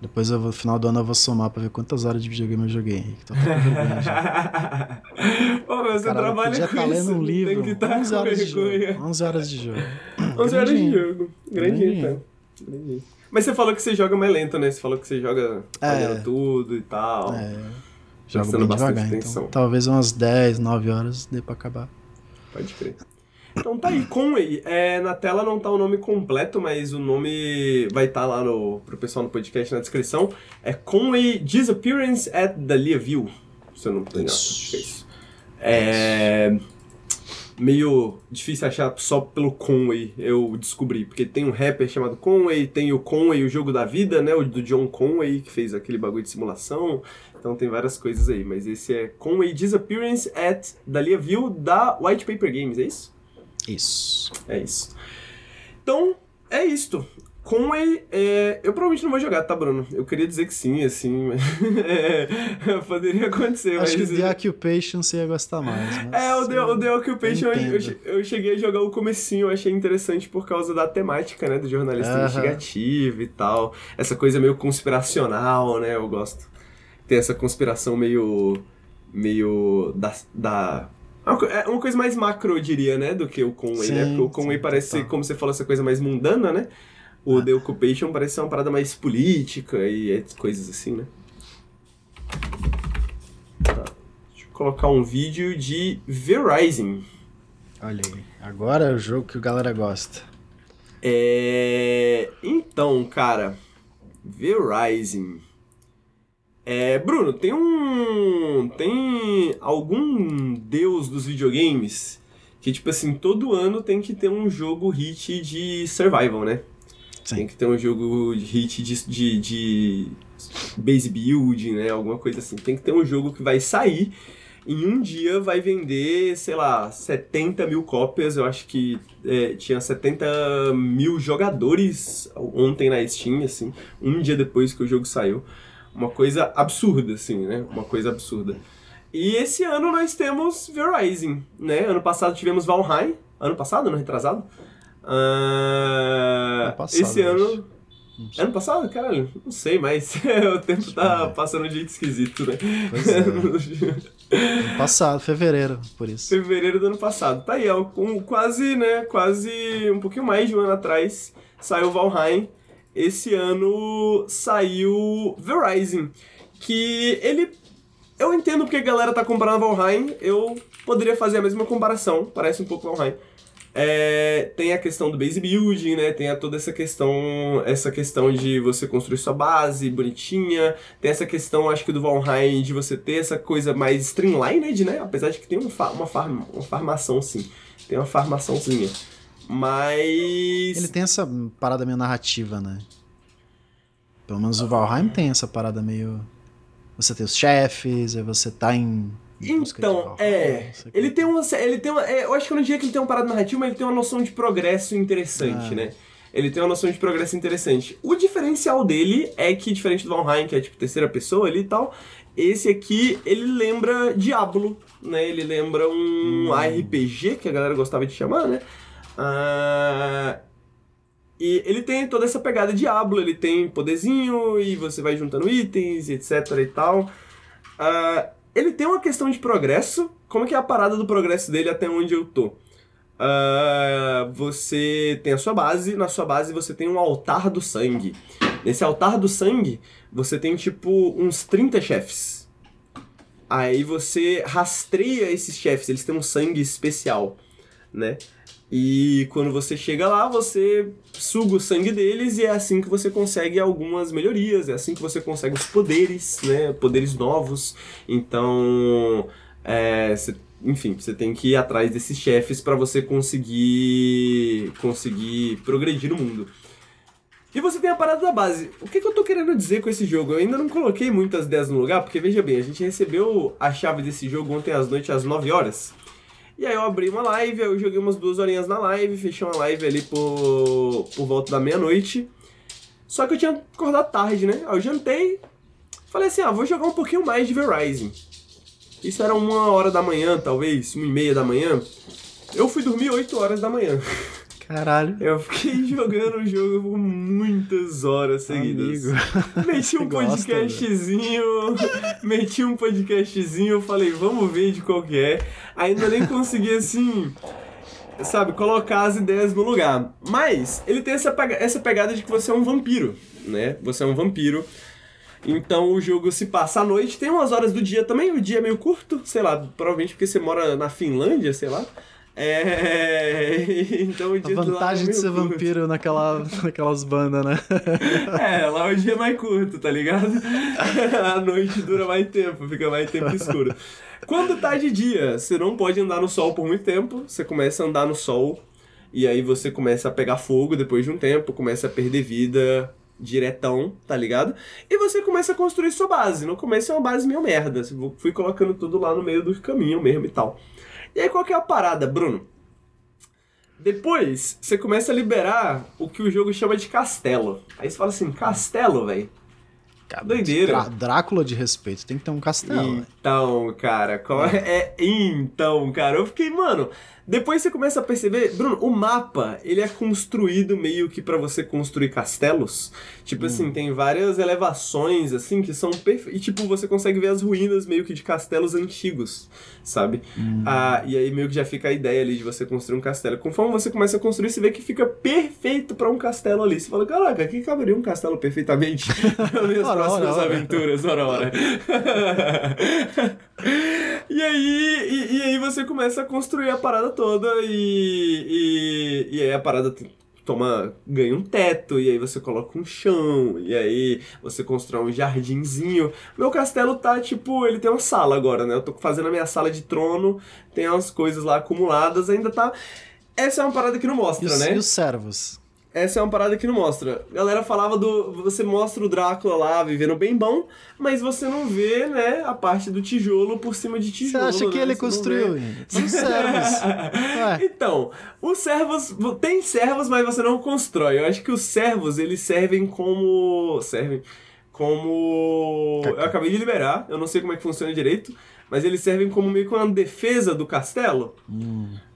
Depois, eu vou, no final do ano, eu vou somar pra ver quantas horas de videogame eu joguei, Henrique. Tô com vergonha já. (laughs) Pô, mas você Caralho, trabalha podia com tá isso. lendo um livro. Tem que estar 11 com horas de vergonha. jogo. 11 horas de jogo. (laughs) 11 horas de jogo. Grandinho, cara. Grandinho. Mas você falou que você joga mais lento, né? Você falou que você joga fazendo tudo e tal. É, jogo bem bastante devagar, atenção. então talvez umas 10, 9 horas dê pra acabar. Pode crer. Então tá aí, Conway. É, na tela não tá o nome completo, mas o nome vai estar lá no, pro pessoal no podcast na descrição. É Conway Disappearance at the Leaville. Se eu não tô é isso. É. Meio difícil achar só pelo Conway, eu descobri. Porque tem um rapper chamado Conway, tem o Conway, o jogo da vida, né? O do John Conway, que fez aquele bagulho de simulação. Então tem várias coisas aí. Mas esse é Conway Disappearance at the Leaville da White Paper Games, é isso? Isso. É isso. Então, é isto. Conway, é, eu provavelmente não vou jogar, tá, Bruno? Eu queria dizer que sim, assim, mas (laughs) é, poderia acontecer, Acho que mas... The Occupation você ia gostar mais. É, o The, o The Occupation, eu, eu che- eu cheguei a jogar o comecinho, eu achei interessante por causa da temática, né, do jornalista Aham. investigativo e tal. Essa coisa meio conspiracional, né, eu gosto. Tem essa conspiração meio... meio da... da é uma é uma coisa mais macro, eu diria, né, do que o Conway, né? Sim, Porque o Conway sim, parece ser, total. como você falou, essa coisa mais mundana, né? O Ah. The Occupation parece ser uma parada mais política e et- coisas assim, né? Tá. Deixa eu colocar um vídeo de Verizon. Olha aí. Agora é o jogo que o galera gosta. É... Então, cara, Verizon. É, Bruno, tem um. Tem algum deus dos videogames que, tipo assim, todo ano tem que ter um jogo hit de survival, né? Tem Sim. que ter um jogo de hit de, de, de base build, né? Alguma coisa assim. Tem que ter um jogo que vai sair. Em um dia vai vender, sei lá, 70 mil cópias. Eu acho que é, tinha 70 mil jogadores ontem na Steam, assim. Um dia depois que o jogo saiu. Uma coisa absurda, assim, né? Uma coisa absurda. E esse ano nós temos Verizon, né? Ano passado tivemos Valheim. Ano passado, ano retrasado? Ah, Ano passado, esse ano. Ano passado? Caralho, não sei, mas (laughs) o tempo tá passando de jeito esquisito, né? Pois é. (laughs) Ano passado, fevereiro, por isso. Fevereiro do ano passado. Tá aí, ó, com quase, né, quase um pouquinho mais de um ano atrás saiu Valheim. Esse ano saiu Verizon, que ele... Eu entendo porque a galera tá comparando Valheim, eu poderia fazer a mesma comparação, parece um pouco Valheim. É, tem a questão do base building, né? Tem a toda essa questão, essa questão de você construir sua base bonitinha. Tem essa questão, acho que do Valheim, de você ter essa coisa mais streamlined, né? Apesar de que tem um uma, farm, uma farmação, sim. Tem uma farmaçãozinha. Mas... Ele tem essa parada meio narrativa, né? Pelo menos o Valheim tem essa parada meio. Você tem os chefes, aí você tá em. Então, é. Ele tem uma. Ele tem uma é, eu acho que eu não diria que ele tem uma parada narrativa, mas ele tem uma noção de progresso interessante, Ah. né? Ele tem uma noção de progresso interessante. O diferencial dele é que, diferente do Valheim, que é tipo terceira pessoa ali e tal, esse aqui, ele lembra Diablo, né? Ele lembra um Hum. RPG, que a galera gostava de chamar, né? Ah, e ele tem toda essa pegada Diablo, ele tem poderzinho e você vai juntando itens, etc e tal. Ah, ele tem uma questão de progresso. Como é que é a parada do progresso dele até onde eu tô? Ah, você tem a sua base, na sua base você tem um altar do sangue. Nesse altar do sangue, você tem tipo uns 30 chefes. Aí você rastreia esses chefes, eles têm um sangue especial, né? E quando você chega lá, você suga o sangue deles e é assim que você consegue algumas melhorias, é assim que você consegue os poderes, né? Poderes novos. Então, é, cê, enfim, você tem que ir atrás desses chefes para você conseguir conseguir progredir no mundo. E você tem a parada da base. O que, que, eu tô querendo dizer com esse jogo? Eu ainda não coloquei muitas ideias no lugar, porque veja bem, a gente recebeu a chave desse jogo ontem às noite às 9 horas. E aí eu abri uma live, eu joguei umas duas horinhas na live, fechei uma live ali por, por volta da meia-noite. Só que eu tinha acordado tarde, né? Aí eu jantei, falei assim, ah, vou jogar um pouquinho mais de Verizon. Isso era uma hora da manhã, talvez, uma e meia da manhã. Eu fui dormir 8 horas da manhã. (laughs) Caralho. Eu fiquei (laughs) jogando o jogo por muitas horas seguidas. Amigo. (laughs) Meti um podcastzinho, meti um podcastzinho, falei, vamos ver de qual que é. Ainda nem consegui, assim, sabe, colocar as ideias no lugar. Mas, ele tem essa, essa pegada de que você é um vampiro, né? Você é um vampiro. Então o jogo se passa à noite, tem umas horas do dia também, o dia é meio curto, sei lá, provavelmente porque você mora na Finlândia, sei lá. É. (laughs) Então o dia A vantagem é de ser curto. vampiro naquela, naquelas bandas, né? (laughs) É, lá o dia é mais curto, tá ligado? (laughs) A noite dura mais tempo, fica mais tempo escuro. Quando tá de dia, você não pode andar no sol por muito tempo, você começa a andar no sol e aí você começa a pegar fogo depois de um tempo, começa a perder vida diretão, tá ligado? E você começa a construir sua base. No começo é uma base meio merda, fui colocando tudo lá no meio do caminho mesmo e tal. E aí qual que é a parada, Bruno? Depois, você começa a liberar o que o jogo chama de castelo. Aí você fala assim, castelo, velho. Doideira. Drá- Drácula de respeito, tem que ter um castelo. né? Então, cara, qual é? é- Então, cara, eu fiquei, mano. Depois você começa a perceber, Bruno, o mapa, ele é construído meio que pra você construir castelos. Tipo assim, tem várias elevações, assim, que são perfeitas. E, tipo, você consegue ver as ruínas meio que de castelos antigos, sabe? Ah, e aí meio que já fica a ideia ali de você construir um castelo. Conforme você começa a construir, você vê que fica perfeito pra um castelo ali. Você fala, caraca, aqui caberia um castelo perfeitamente (laughs) nas minhas Ora, ora, próximas ora. aventuras, ora, ora. (laughs) e aí, e, e aí você começa a construir a parada toda e, e, e aí a parada toma, ganha um teto, e aí você coloca um chão, e aí você constrói um jardinzinho. Meu castelo tá, tipo, ele tem uma sala agora, né? Eu tô fazendo a minha sala de trono, tem umas coisas lá acumuladas, ainda tá... Essa é uma parada que não E mostra, os, né? e os servos? Essa é uma parada que não mostra. A galera falava do. Você mostra o Drácula lá vivendo bem bom, mas você não vê, né, a parte do tijolo por cima de Você tijolo. acha que né? ele Você construiu? São servos. (laughs) Então, os servos. Tem servos, mas você não constrói. Eu acho que os servos, eles servem como. Servem como. Eu acabei de liberar, eu não sei como é que funciona direito, mas eles servem como meio que uma defesa do castelo.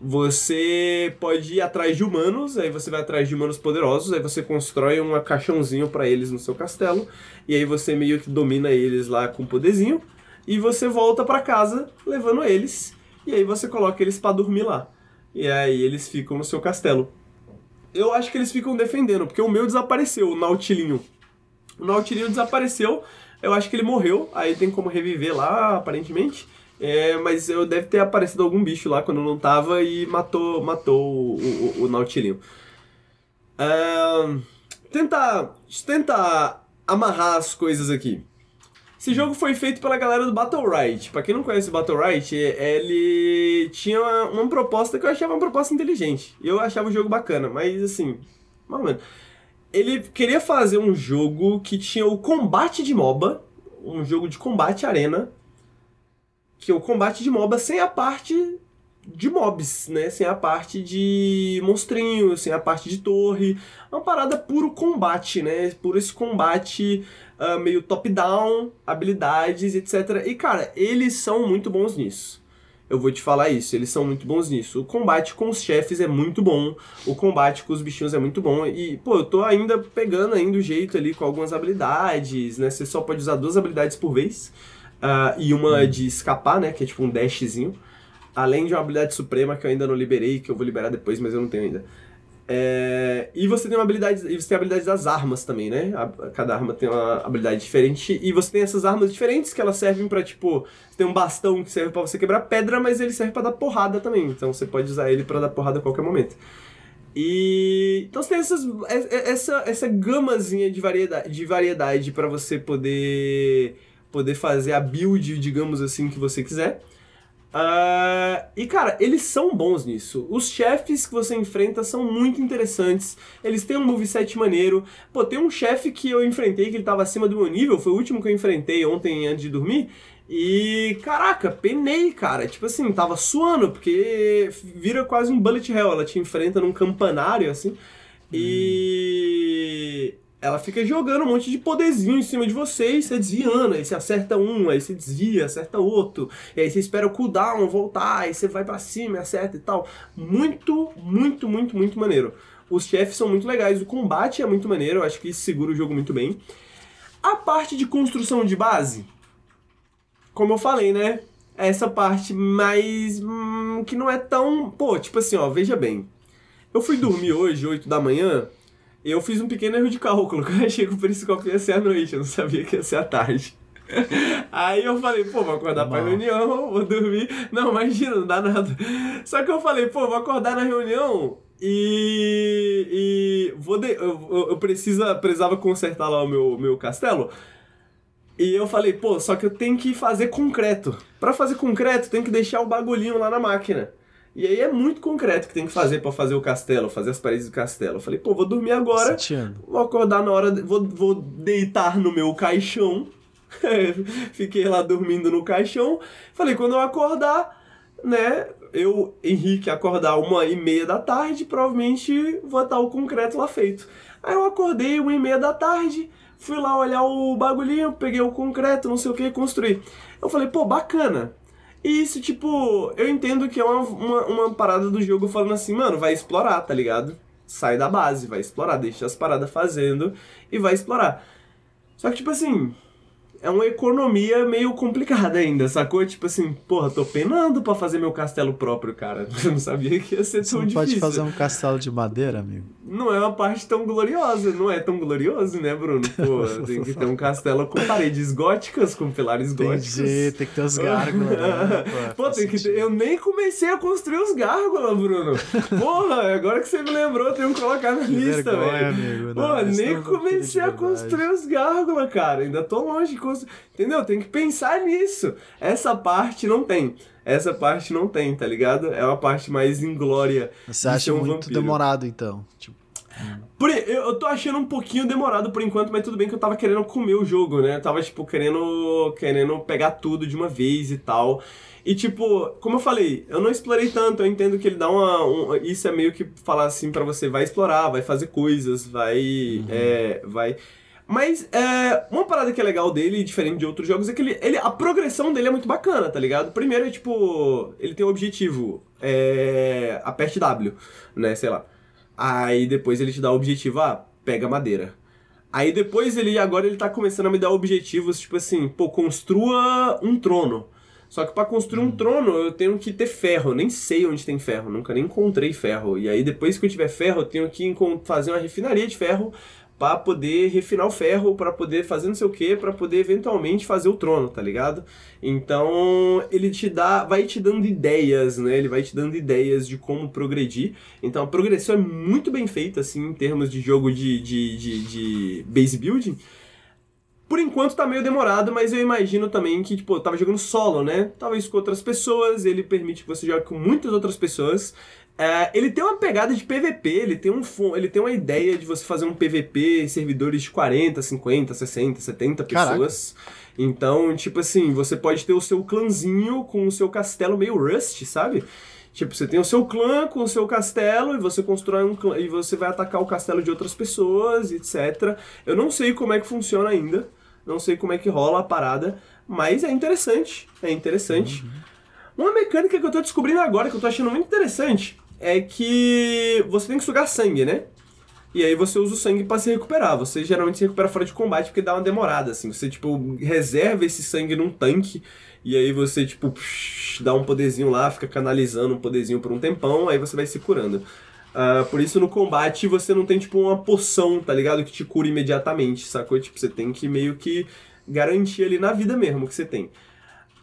Você pode ir atrás de humanos, aí você vai atrás de humanos poderosos, aí você constrói um caixãozinho pra eles no seu castelo, e aí você meio que domina eles lá com poderzinho, e você volta pra casa levando eles, e aí você coloca eles pra dormir lá. E aí eles ficam no seu castelo. Eu acho que eles ficam defendendo, porque o meu desapareceu, o Nautilinho. O Nautilinho desapareceu, eu acho que ele morreu, aí tem como reviver lá, aparentemente. É, mas eu deve ter aparecido algum bicho lá quando não tava e matou, matou o, o, o Nautilinho. Ahn, tenta, tenta amarrar as coisas aqui. Esse jogo foi feito pela galera do Battle Right. Pra quem não conhece o Battle Right, ele tinha uma, uma proposta que eu achava uma proposta inteligente. Eu achava o jogo bacana, mas assim, menos. Ele queria fazer um jogo que tinha o combate de MOBA, um jogo de combate arena, que é o combate de MOBA sem a parte de mobs, né? Sem a parte de monstrinhos, sem a parte de torre. Uma parada puro combate, né? Puro esse combate ah, meio top-down, habilidades, etc. E, cara, eles são muito bons nisso. Eu vou te falar isso, eles são muito bons nisso. O combate com os chefes é muito bom, o combate com os bichinhos é muito bom. E, pô, eu tô ainda pegando ainda o jeito ali com algumas habilidades, né? Você só pode usar duas habilidades por vez. ah, e uma de escapar, né? Que é tipo um dashzinho. Além de uma habilidade suprema que eu ainda não liberei, que eu vou liberar depois, mas eu não tenho ainda. É, e você tem uma habilidade. E você tem a habilidade das armas também, né? A- cada arma tem uma habilidade diferente. E você tem essas armas diferentes que elas servem pra, tipo. Você tem um bastão que serve pra você quebrar pedra, mas ele serve pra dar porrada também. Então você pode usar ele pra dar porrada a qualquer momento. E. Então você tem essas, é- é- essa, essa gamazinha de variedade, de variedade para você poder, poder fazer a build, digamos assim, que você quiser. Ah, e cara, eles são bons nisso. Os chefes que você enfrenta são muito interessantes. Eles têm um moveset maneiro. Pô, tem um chefe que eu enfrentei que ele tava acima do meu nível. Foi o último que eu enfrentei ontem antes de dormir. E caraca, penei, cara. Tipo assim, tava suando, porque vira quase um bullet hell. Ela te enfrenta num campanário, assim. E ela fica jogando um monte de poderzinho em cima de você e você desviando. Aí você acerta um, aí você desvia, acerta outro. E aí você espera o cooldown voltar, aí você vai pra cima acerta e tal. Muito, muito, muito, muito maneiro. Os chefes são muito legais, o combate é muito maneiro, eu acho que isso segura o jogo muito bem. A parte de construção de base, como eu falei, né? É Essa parte mais. hum, que não é tão. Pô, tipo assim, ó, veja bem. Eu fui dormir hoje, 8 da manhã, eu fiz um pequeno erro de cálculo, (laughs) que eu achei que o periscópio ia ser à noite, eu não sabia que ia ser à tarde. (laughs) Aí eu falei, pô, vou acordar pra Mal. reunião, vou dormir. Não, imagina, não dá nada. Só que eu falei, pô, vou acordar na reunião e. e vou de, eu, eu, eu precisa, precisava consertar lá o meu, meu castelo. E eu falei, pô, só que eu tenho que fazer concreto. Pra fazer concreto, tem que deixar o bagulhinho lá na máquina. E aí é muito concreto que tem que fazer pra fazer o castelo, fazer as paredes do castelo. Eu falei, pô, vou dormir agora. Sentindo. Vou acordar na hora. de- vou, vou deitar no meu caixão. (laughs) Fiquei lá dormindo no caixão. Falei, quando eu acordar, né? Eu, Henrique, acordar uma e meia da tarde, provavelmente vou estar o concreto lá feito. Aí eu acordei uma e meia da tarde, fui lá olhar o bagulhinho, peguei o concreto, não sei o que, construí. Eu falei, pô, bacana. E isso, tipo, eu entendo que é uma, uma, uma parada do jogo falando assim, mano, vai explorar, tá ligado? Sai da base, vai explorar, deixa as paradas fazendo e vai explorar. Só que, tipo assim, é uma economia meio complicada ainda, sacou? Tipo assim, porra, tô penando pra fazer meu castelo próprio, cara. (laughs) Eu não sabia que ia ser Você tão não difícil. pode fazer um castelo de madeira, amigo? Não é uma parte tão gloriosa, não é tão glorioso, né, Bruno? (laughs) Pô, tem que ter um castelo com paredes góticas, com pilares góticos. Entendi, tem que ter os gárgulas. Né? (laughs) Pô, tem que ter. Eu nem comecei a construir os gárgulas, Bruno. Porra, agora que você me lembrou, eu tenho que colocar na Que lista, vergonha, velho. amigo. Pô, Não, isso nem não comecei a construir os gárgulas, cara. Ainda tô longe de Entendeu? Tem que pensar nisso. Essa parte não tem. Essa parte não tem, tá ligado? É uma parte mais inglória. Você acha um muito vampiro. demorado, então. Tipo, Por, eu, eu tô achando um pouquinho demorado por enquanto, mas tudo bem que eu tava querendo comer o jogo, né? Eu tava, tipo, querendo, querendo pegar tudo de uma vez e tal. E, tipo, como eu falei, eu não explorei tanto, eu entendo que ele dá uma... um- isso é meio que falar assim pra você, vai explorar, vai fazer coisas, vai... É, vai... Mas é, uma parada que é legal dele, diferente de outros jogos, é que ele, ele- a progressão dele é muito bacana, tá ligado? Primeiro é tipo, ele tem um objetivo, é, aperte W, né, sei lá. Aí depois ele te dá o objetivo, ah, pega madeira. Aí depois ele, agora ele tá começando a me dar objetivos, tipo assim, pô, construa um trono. Só que pra construir um trono eu tenho que ter ferro, nem sei onde tem ferro, nunca nem encontrei ferro. E aí depois que eu tiver ferro, eu tenho que fazer uma refinaria de ferro pra poder refinar o ferro, pra poder fazer não sei o que, pra poder eventualmente fazer o trono, tá ligado? Então ele te dá, vai te dando ideias, né? Ele vai te dando ideias de como progredir. Então a progressão é muito bem feita, assim, em termos de jogo de, de, de, de base building. Por enquanto tá meio demorado, mas eu imagino também que, tipo, eu tava jogando solo, né? Talvez com outras pessoas, ele permite que você jogue com muitas outras pessoas. É, ele tem uma pegada de PVP, ele tem, um, ele tem uma ideia de você fazer um PVP em servidores de 40, 50, 60, 70 Caraca. pessoas. Então, tipo assim, você pode ter o seu clãzinho com o seu castelo meio Rust, sabe? Tipo, você tem o seu clã com o seu castelo e você constrói um clã e você vai atacar o castelo de outras pessoas, etc. Eu não sei como é que funciona ainda, não sei como é que rola a parada, mas é interessante, é interessante. Uma mecânica que eu tô descobrindo agora, que eu tô achando muito interessante, é que você tem que sugar sangue, né? E aí você usa o sangue pra se recuperar. Você geralmente se recupera fora de combate porque dá uma demorada, assim. Você, tipo, reserva esse sangue num tanque e aí você, tipo, psh, dá um poderzinho lá, fica canalizando um poderzinho por um tempão, aí você vai se curando. Uh, por isso no combate você não tem tipo uma poção, tá ligado? Que te cura imediatamente, sacou? Tipo, você tem que meio que garantir ali na vida mesmo que você tem.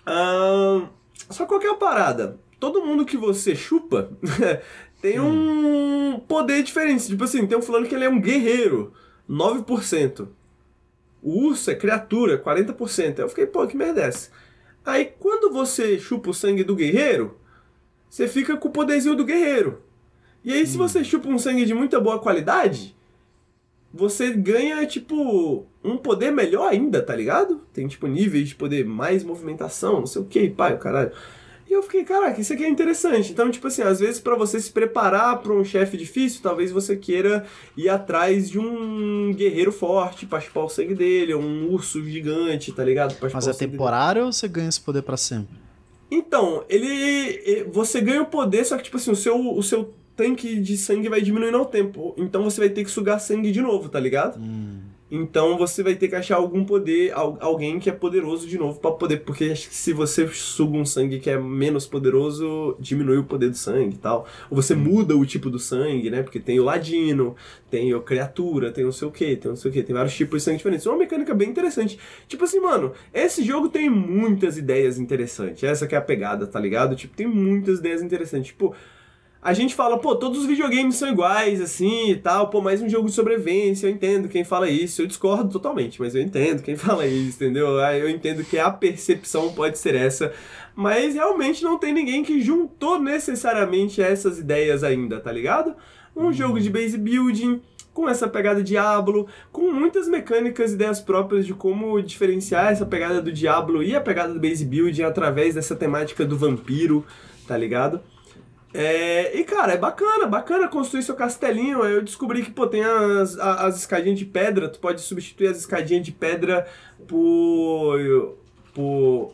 Uh, só qualquer parada. Todo mundo que você chupa (laughs) tem um poder diferente. Tipo assim, tem um fulano que ele é um guerreiro, 9%. O urso é criatura, 40%. Eu fiquei, pô, que merda é essa? Aí quando você chupa o sangue do guerreiro, você fica com o poderzinho do guerreiro. E aí, se hum. você chupa um sangue de muita boa qualidade, você ganha, tipo, um poder melhor ainda, tá ligado? Tem, tipo, níveis de poder, mais movimentação, não sei o que, pai, o caralho. E eu fiquei, caraca, isso aqui é interessante. Então, tipo assim, às vezes para você se preparar para um chefe difícil, talvez você queira ir atrás de um guerreiro forte pra chupar o sangue dele, ou um urso gigante, tá ligado? Pra Mas é temporário dele. ou você ganha esse poder para sempre? Então, ele. Você ganha o poder, só que, tipo assim, o seu, o seu tanque de sangue vai diminuindo ao tempo. Então você vai ter que sugar sangue de novo, tá ligado? Hum. Então você vai ter que achar algum poder, alguém que é poderoso de novo para poder, porque se você suga um sangue que é menos poderoso, diminui o poder do sangue e tal. Ou você hum. muda o tipo do sangue, né? Porque tem o ladino, tem o criatura, tem não sei o que, tem não sei o que, tem vários tipos de sangue diferentes. É uma mecânica bem interessante. Tipo assim, mano, esse jogo tem muitas ideias interessantes. Essa que é a pegada, tá ligado? Tipo, tem muitas ideias interessantes. Tipo, a gente fala, pô, todos os videogames são iguais, assim e tal, pô, mais um jogo de sobrevivência, eu entendo quem fala isso, eu discordo totalmente, mas eu entendo quem (laughs) fala isso, entendeu? Ah, eu entendo que a percepção pode ser essa, mas realmente não tem ninguém que juntou necessariamente essas ideias ainda, tá ligado? Um uhum. jogo de base building, com essa pegada Diablo, com muitas mecânicas, ideias próprias de como diferenciar essa pegada do Diablo e a pegada do base building através dessa temática do vampiro, tá ligado? É, e cara, é bacana, bacana construir seu castelinho. Eu descobri que, pô, tem as, as escadinhas de pedra, tu pode substituir as escadinhas de pedra por. por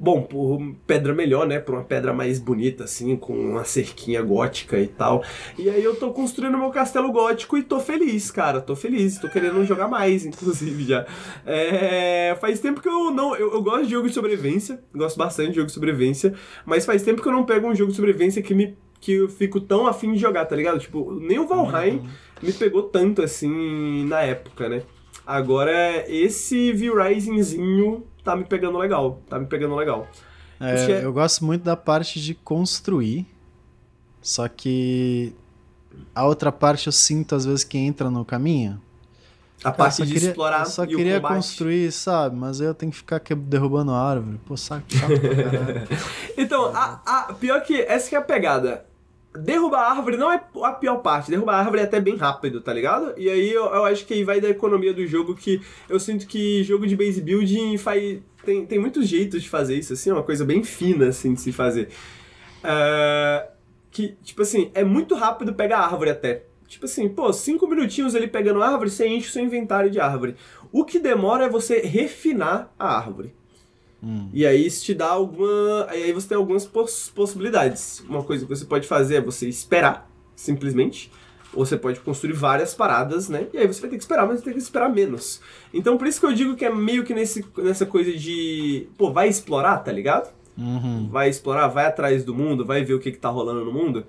Bom, por pedra melhor, né? Por uma pedra mais bonita, assim, com uma cerquinha gótica e tal. E aí eu tô construindo meu castelo gótico e tô feliz, cara. Tô feliz. Tô querendo jogar mais, inclusive, já. É... Faz tempo que eu não. Eu, eu, gosto de jogo de sobrevivência. Gosto bastante de jogo de sobrevivência. Mas faz tempo que eu não pego um jogo de sobrevivência que me. Que eu fico tão afim de jogar, tá ligado? Tipo, nem o Valheim uhum. me pegou tanto assim na época, né? Agora, esse V-Risingzinho tá me pegando legal. Tá me pegando legal. É, é... Eu gosto muito da parte de construir. Só que a outra parte eu sinto às vezes que entra no caminho. A parte de queria, explorar eu só queria construir, sabe? Mas eu tenho que ficar derrubando árvore. Pô, saco, saco (laughs) Então, a, a, pior que essa que é a pegada derrubar a árvore não é a pior parte. Derrubar a árvore é até bem rápido, tá ligado? E aí eu, eu acho que aí vai da economia do jogo que eu sinto que jogo de base building faz. Tem, tem muitos jeitos de fazer isso, assim, é uma coisa bem fina, assim, de se fazer. Uh, que, tipo assim, é muito rápido pegar a árvore até. Tipo assim, pô, cinco minutinhos ali pegando a árvore, você enche o seu inventário de árvore. O que demora é você refinar a árvore. Hum. E aí isso te dá alguma. Aí você tem algumas poss possibilidades. Uma coisa que você pode fazer é você esperar, simplesmente. Ou você pode construir várias paradas, né? E aí você vai ter que esperar, mas você tem que esperar menos. Então por isso que eu digo que é meio que nesse, nessa coisa de. Pô, vai explorar, tá ligado? Uhum. Vai explorar, vai atrás do mundo, vai ver o que, que tá rolando no mundo.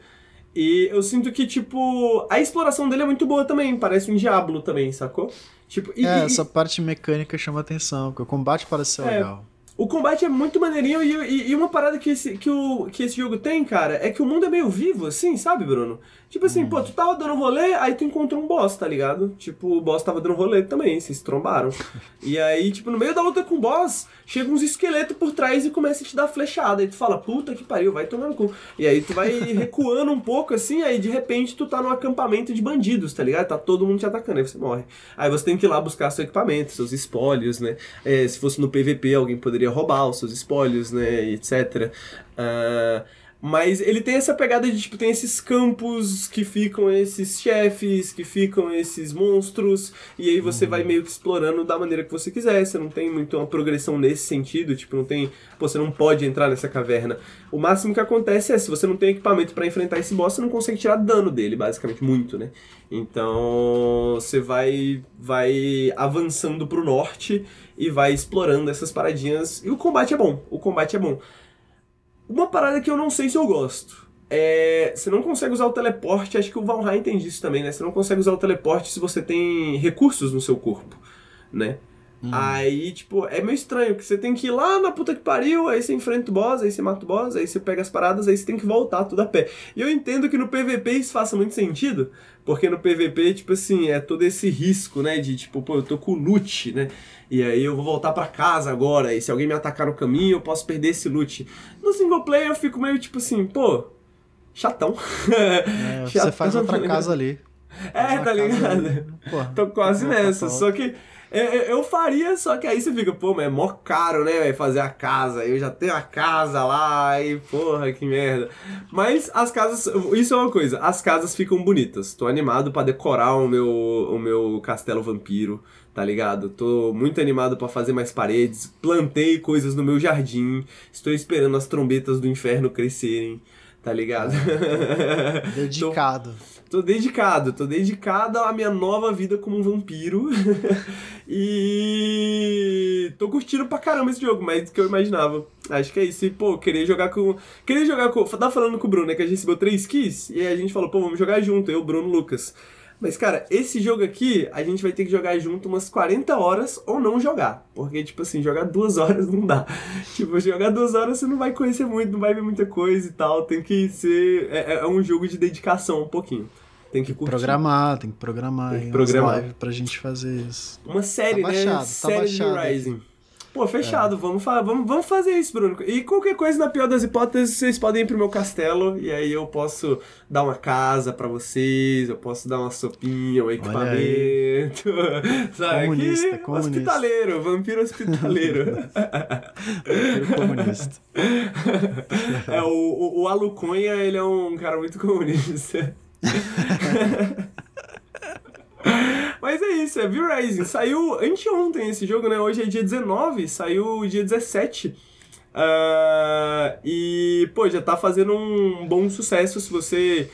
E eu sinto que, tipo, a exploração dele é muito boa também, parece um Diablo também, sacou? Tipo, e, é, e, essa parte mecânica chama atenção, porque o combate parece ser é, legal. O combate é muito maneirinho e, e, e, uma parada que esse, que, o, que esse jogo tem, cara, é que o mundo é meio vivo, assim, sabe, Bruno? Tipo assim, hum. pô, tu tava dando rolê, aí tu encontrou um boss, tá ligado? Tipo, o boss tava dando rolê também, vocês trombaram. (laughs) e aí, tipo, no meio da luta com o boss, chega uns esqueletos por trás e começa a te dar flechada. Aí tu fala, puta que pariu, vai tomar no cu. E aí tu vai (laughs) recuando um pouco assim, aí de repente tu tá num acampamento de bandidos, tá ligado? Tá todo mundo te atacando, aí você morre. Aí você tem que ir lá buscar seu equipamento, seus espólios, né? É, se fosse no PVP, alguém poderia roubar os seus espólios, né? Etc. Uh, mas ele tem essa pegada de, tipo, tem esses campos que ficam esses chefes, que ficam esses monstros, e aí você uhum. vai meio que explorando da maneira que você quiser. Você não tem muito uma progressão nesse sentido, tipo, não tem. Pô, você não pode entrar nessa caverna. O máximo que acontece é, se você não tem equipamento para enfrentar esse boss, você não consegue tirar dano dele, basicamente, muito, né? Então você vai, vai avançando pro norte e vai explorando essas paradinhas. E o combate é bom. O combate é bom. Uma parada que eu não sei se eu gosto. é, você não consegue usar o teleporte, acho que o Valheim tem disso também, né? Você não consegue usar o teleporte se você tem recursos no seu corpo, né? Hum. Aí, tipo, é meio estranho, que você tem que ir lá na puta que pariu, aí você enfrenta o boss, aí você mata o boss, aí você pega as paradas, aí você tem que voltar tudo a pé. E eu entendo que no PVP isso faça muito sentido, porque no PVP, tipo assim, é todo esse risco, né, de tipo, pô, eu tô com loot, né, e aí eu vou voltar para casa agora, e se alguém me atacar no caminho, eu posso perder esse loot. No single player eu fico meio tipo assim, pô, chatão. É, chatão. (laughs) Você faz outra casa ali. É, tá ligado? Porra, Tô quase nessa, só que eu, eu, faria, só que aí você fica, pô, mas é mó caro, né, véio, fazer a casa. Eu já tenho a casa lá, e porra, que merda. Mas as casas, isso é uma coisa, as casas ficam bonitas. Tô animado para decorar o meu, o meu castelo vampiro, tá ligado? Tô muito animado para fazer mais paredes. Plantei coisas no meu jardim. Estou esperando as trombetas do inferno crescerem, tá ligado? (laughs) Dedicado. Tô... Tô dedicado, tô dedicado à minha nova vida como um vampiro. (laughs) e tô curtindo pra caramba esse jogo, mais do que eu imaginava. Acho que é isso. E, pô, queria jogar com. Queria jogar com. Tava falando com o Bruno, né? Que a gente recebeu três keys. E aí a gente falou, pô, vamos jogar junto, eu, Bruno Lucas. Mas, cara, esse jogo aqui, a gente vai ter que jogar junto umas 40 horas ou não jogar. Porque, tipo assim, jogar duas (laughs) horas não dá. tipo, jogar duas horas você não vai conhecer muito, não vai ver muita coisa e tal. Tem que ser. É, é um jogo de dedicação um pouquinho. Tem que curtir. Programar, tem que programar. Tem que programar. live pra gente fazer isso. Uma série, tá né? baixado, né? Tá série baixado, de Rising. Pô, fechado, é. vamos, vamos, vamos fazer isso, Bruno. E qualquer coisa, na pior das hipóteses, vocês podem ir pro meu castelo e aí eu posso dar uma casa para vocês, eu posso dar uma sopinha, um equipamento. (laughs) Sabe? Comunista, Aqui, comunista. Hospitaleiro, vampiro hospitaleiro. vampiro comunista. (laughs) É, o, o, o Aluconha, ele é um cara muito comunista. (laughs) Mas é isso, é V-Rising. Saiu anteontem esse jogo, né? Hoje é dia 19, saiu dia 17. Uh, ah, e, pô, já tá fazendo um bom sucesso se você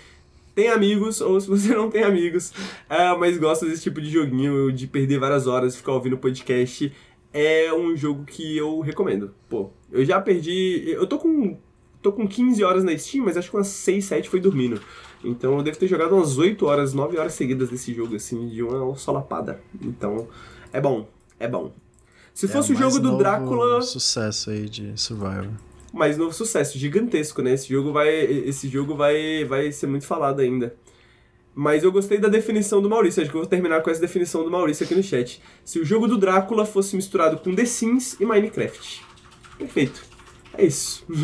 tem amigos ou se você não tem amigos, uh, mas gosta desse tipo de joguinho, de perder várias horas, ficar ouvindo podcast. É um jogo que eu recomendo. Pô, eu já perdi. Eu tô com. tô com 15 horas na Steam, mas acho que umas 6, 7 foi dormindo. Então eu devo ter jogado umas 8 horas, 9 horas seguidas desse jogo, assim, de uma solapada. Então, é bom, é bom. Se é fosse o, jogo do Drácula. sucesso aí de Survivor. Mais novo sucesso, gigantesco, né? Esse jogo vai, esse jogo vai, vai ser muito falado ainda. Mas eu gostei da definição do Maurício, acho que eu vou terminar com essa definição do Maurício aqui no chat. Se o jogo do Drácula fosse misturado com The Sims e Minecraft. Perfeito. É isso. (laughs)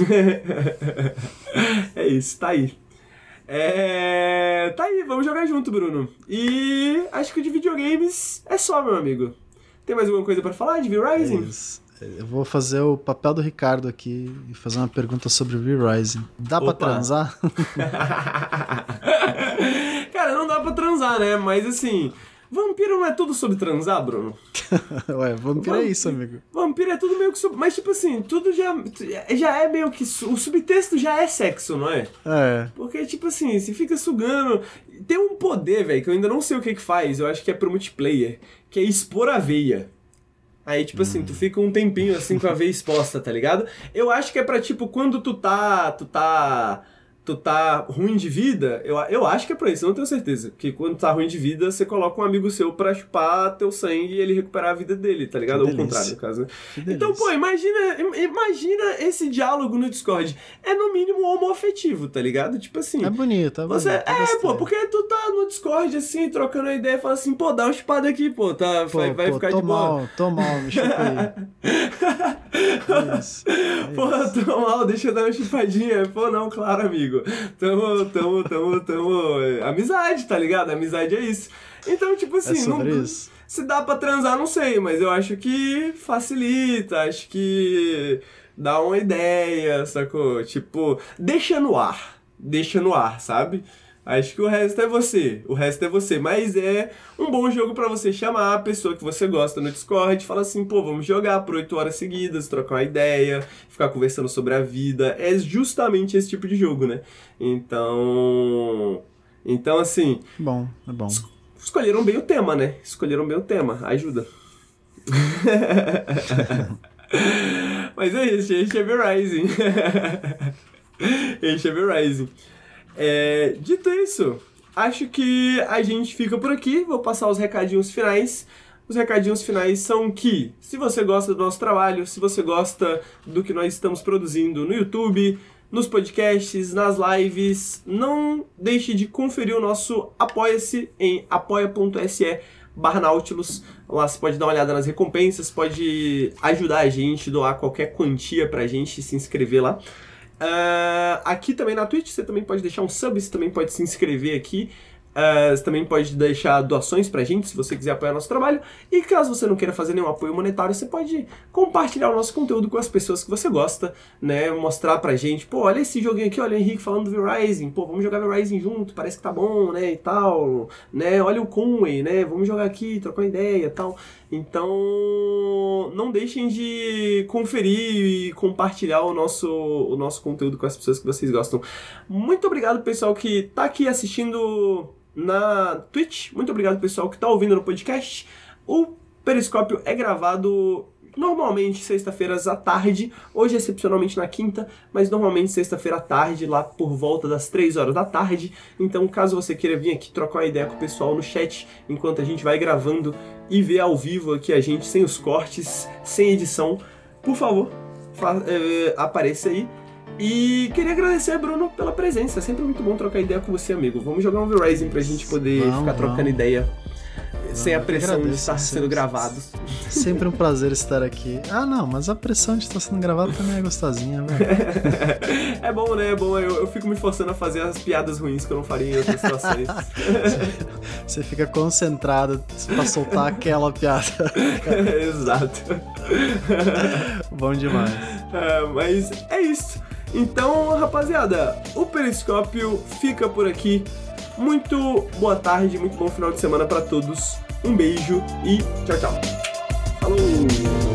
é isso, tá aí. É. Tá aí, vamos jogar junto, Bruno. E acho que de videogames é só, meu amigo. Tem mais alguma coisa para falar de V-Rising? É eu vou fazer o papel do Ricardo aqui e fazer uma pergunta sobre V-Rising. Dá Opa. pra transar? (laughs) (laughs) Cara, não dá pra transar, né? Mas assim, Vampiro não é tudo sobre transar, Bruno? (laughs) Ué, vampiro é isso, amigo. Vampiro é tudo meio que. Sub... Mas, tipo assim, tudo já, já é meio que. O subtexto já é sexo, não é? É. Porque, tipo assim, se fica sugando. Tem um poder, velho, que eu ainda não sei o que que faz, eu acho que é pro multiplayer, que é expor a veia. Aí, tipo assim, tu hum. fica um tempinho assim com a veia exposta, tá ligado? Eu acho que é pra, tipo, quando tu tá. Tu tá tu tá ruim de vida, eu, eu acho que é pra isso, eu não tenho certeza. Que quando tá ruim de vida, você coloca um amigo seu pra chupar teu sangue e ele recuperar a vida dele, tá ligado? Ou o contrário, no caso, né? Então, pô, imagina, imagina esse diálogo no Discord. É no mínimo homoafetivo, tá ligado? Tipo assim. É bonito, é você, bonito. É, pô, porque tu tá no Discord assim, trocando a ideia e fala assim, pô, dá uma chupada aqui, pô, tá, pô, vai, vai pô, ficar de boa. Mal, tô mal, me chupa (laughs) aí. é isso, é pô, tô mal, deixa eu dar uma chupadinha. Pô, não, claro, amigo. Tamo tamo, tamo, tamo, Amizade, tá ligado? Amizade é isso. Então, tipo assim, é não, isso. se dá pra transar, não sei, mas eu acho que facilita, acho que dá uma ideia, sacou? Tipo, deixa no ar. Deixa no ar, sabe? Acho que o resto é você. O resto é você. Mas é um bom jogo para você chamar a pessoa que você gosta no Discord e falar assim, pô, vamos jogar por 8 horas seguidas, trocar uma ideia, ficar conversando sobre a vida. É justamente esse tipo de jogo, né? Então. Então, assim. Bom, é bom. Es escolheram bem o tema, né? Escolheram bem o tema. Ajuda. (laughs) Mas é isso, este é Rising. (laughs) este é Rising. É, dito isso, acho que a gente fica por aqui. Vou passar os recadinhos finais. Os recadinhos finais são que, se você gosta do nosso trabalho, se você gosta do que nós estamos produzindo no YouTube, nos podcasts, nas lives, não deixe de conferir o nosso Apoia-se em apoia.se barra Nautilus. Lá você pode dar uma olhada nas recompensas, pode ajudar a gente, doar qualquer quantia pra gente, se inscrever lá. Uh, aqui também na Twitch você também pode deixar um sub, você também pode se inscrever aqui. Uh, você também pode deixar doações pra gente se você quiser apoiar nosso trabalho. E caso você não queira fazer nenhum apoio monetário, você pode compartilhar o nosso conteúdo com as pessoas que você gosta, né? Mostrar pra gente, pô, olha esse joguinho aqui, olha o Henrique falando do V-Rising, pô, vamos jogar V-Rising junto, parece que tá bom, né? E tal, né? Olha o Conway, né? Vamos jogar aqui, trocar uma ideia e tal. Então, não deixem de conferir e compartilhar o nosso, o nosso conteúdo com as pessoas que vocês gostam. Muito obrigado, pessoal, que tá aqui assistindo na Twitch. Muito obrigado, pessoal, que está ouvindo no podcast. O Periscópio é gravado normalmente sexta-feiras à tarde, hoje excepcionalmente na quinta, mas normalmente sexta-feira à tarde, lá por volta das 3 horas da tarde. Então, caso você queira vir aqui trocar uma ideia com o pessoal no chat, enquanto a gente vai gravando e ver ao vivo aqui a gente sem os cortes, sem edição, por favor, é, apareça aí. E queria agradecer, Bruno, pela presença. É sempre muito bom trocar ideia com você, amigo. Vamos jogar um V-Rising pra gente poder vamos, ficar trocando vamos. ideia sem a pressão de estar sendo gravado. Sempre um prazer estar aqui. Ah, não, mas a pressão de estar sendo gravado também é gostosinha, velho. (laughs) é bom, né? É bom. Eu, eu fico me forçando a fazer as piadas ruins que eu não faria em outras situações. (laughs) Você fica concentrado pra soltar aquela piada. (laughs) Exato. bom demais. É, mas é isso. Então, rapaziada, o Periscópio fica por aqui. Muito boa tarde, muito bom final de semana para todos. Um beijo e tchau, tchau. Falou!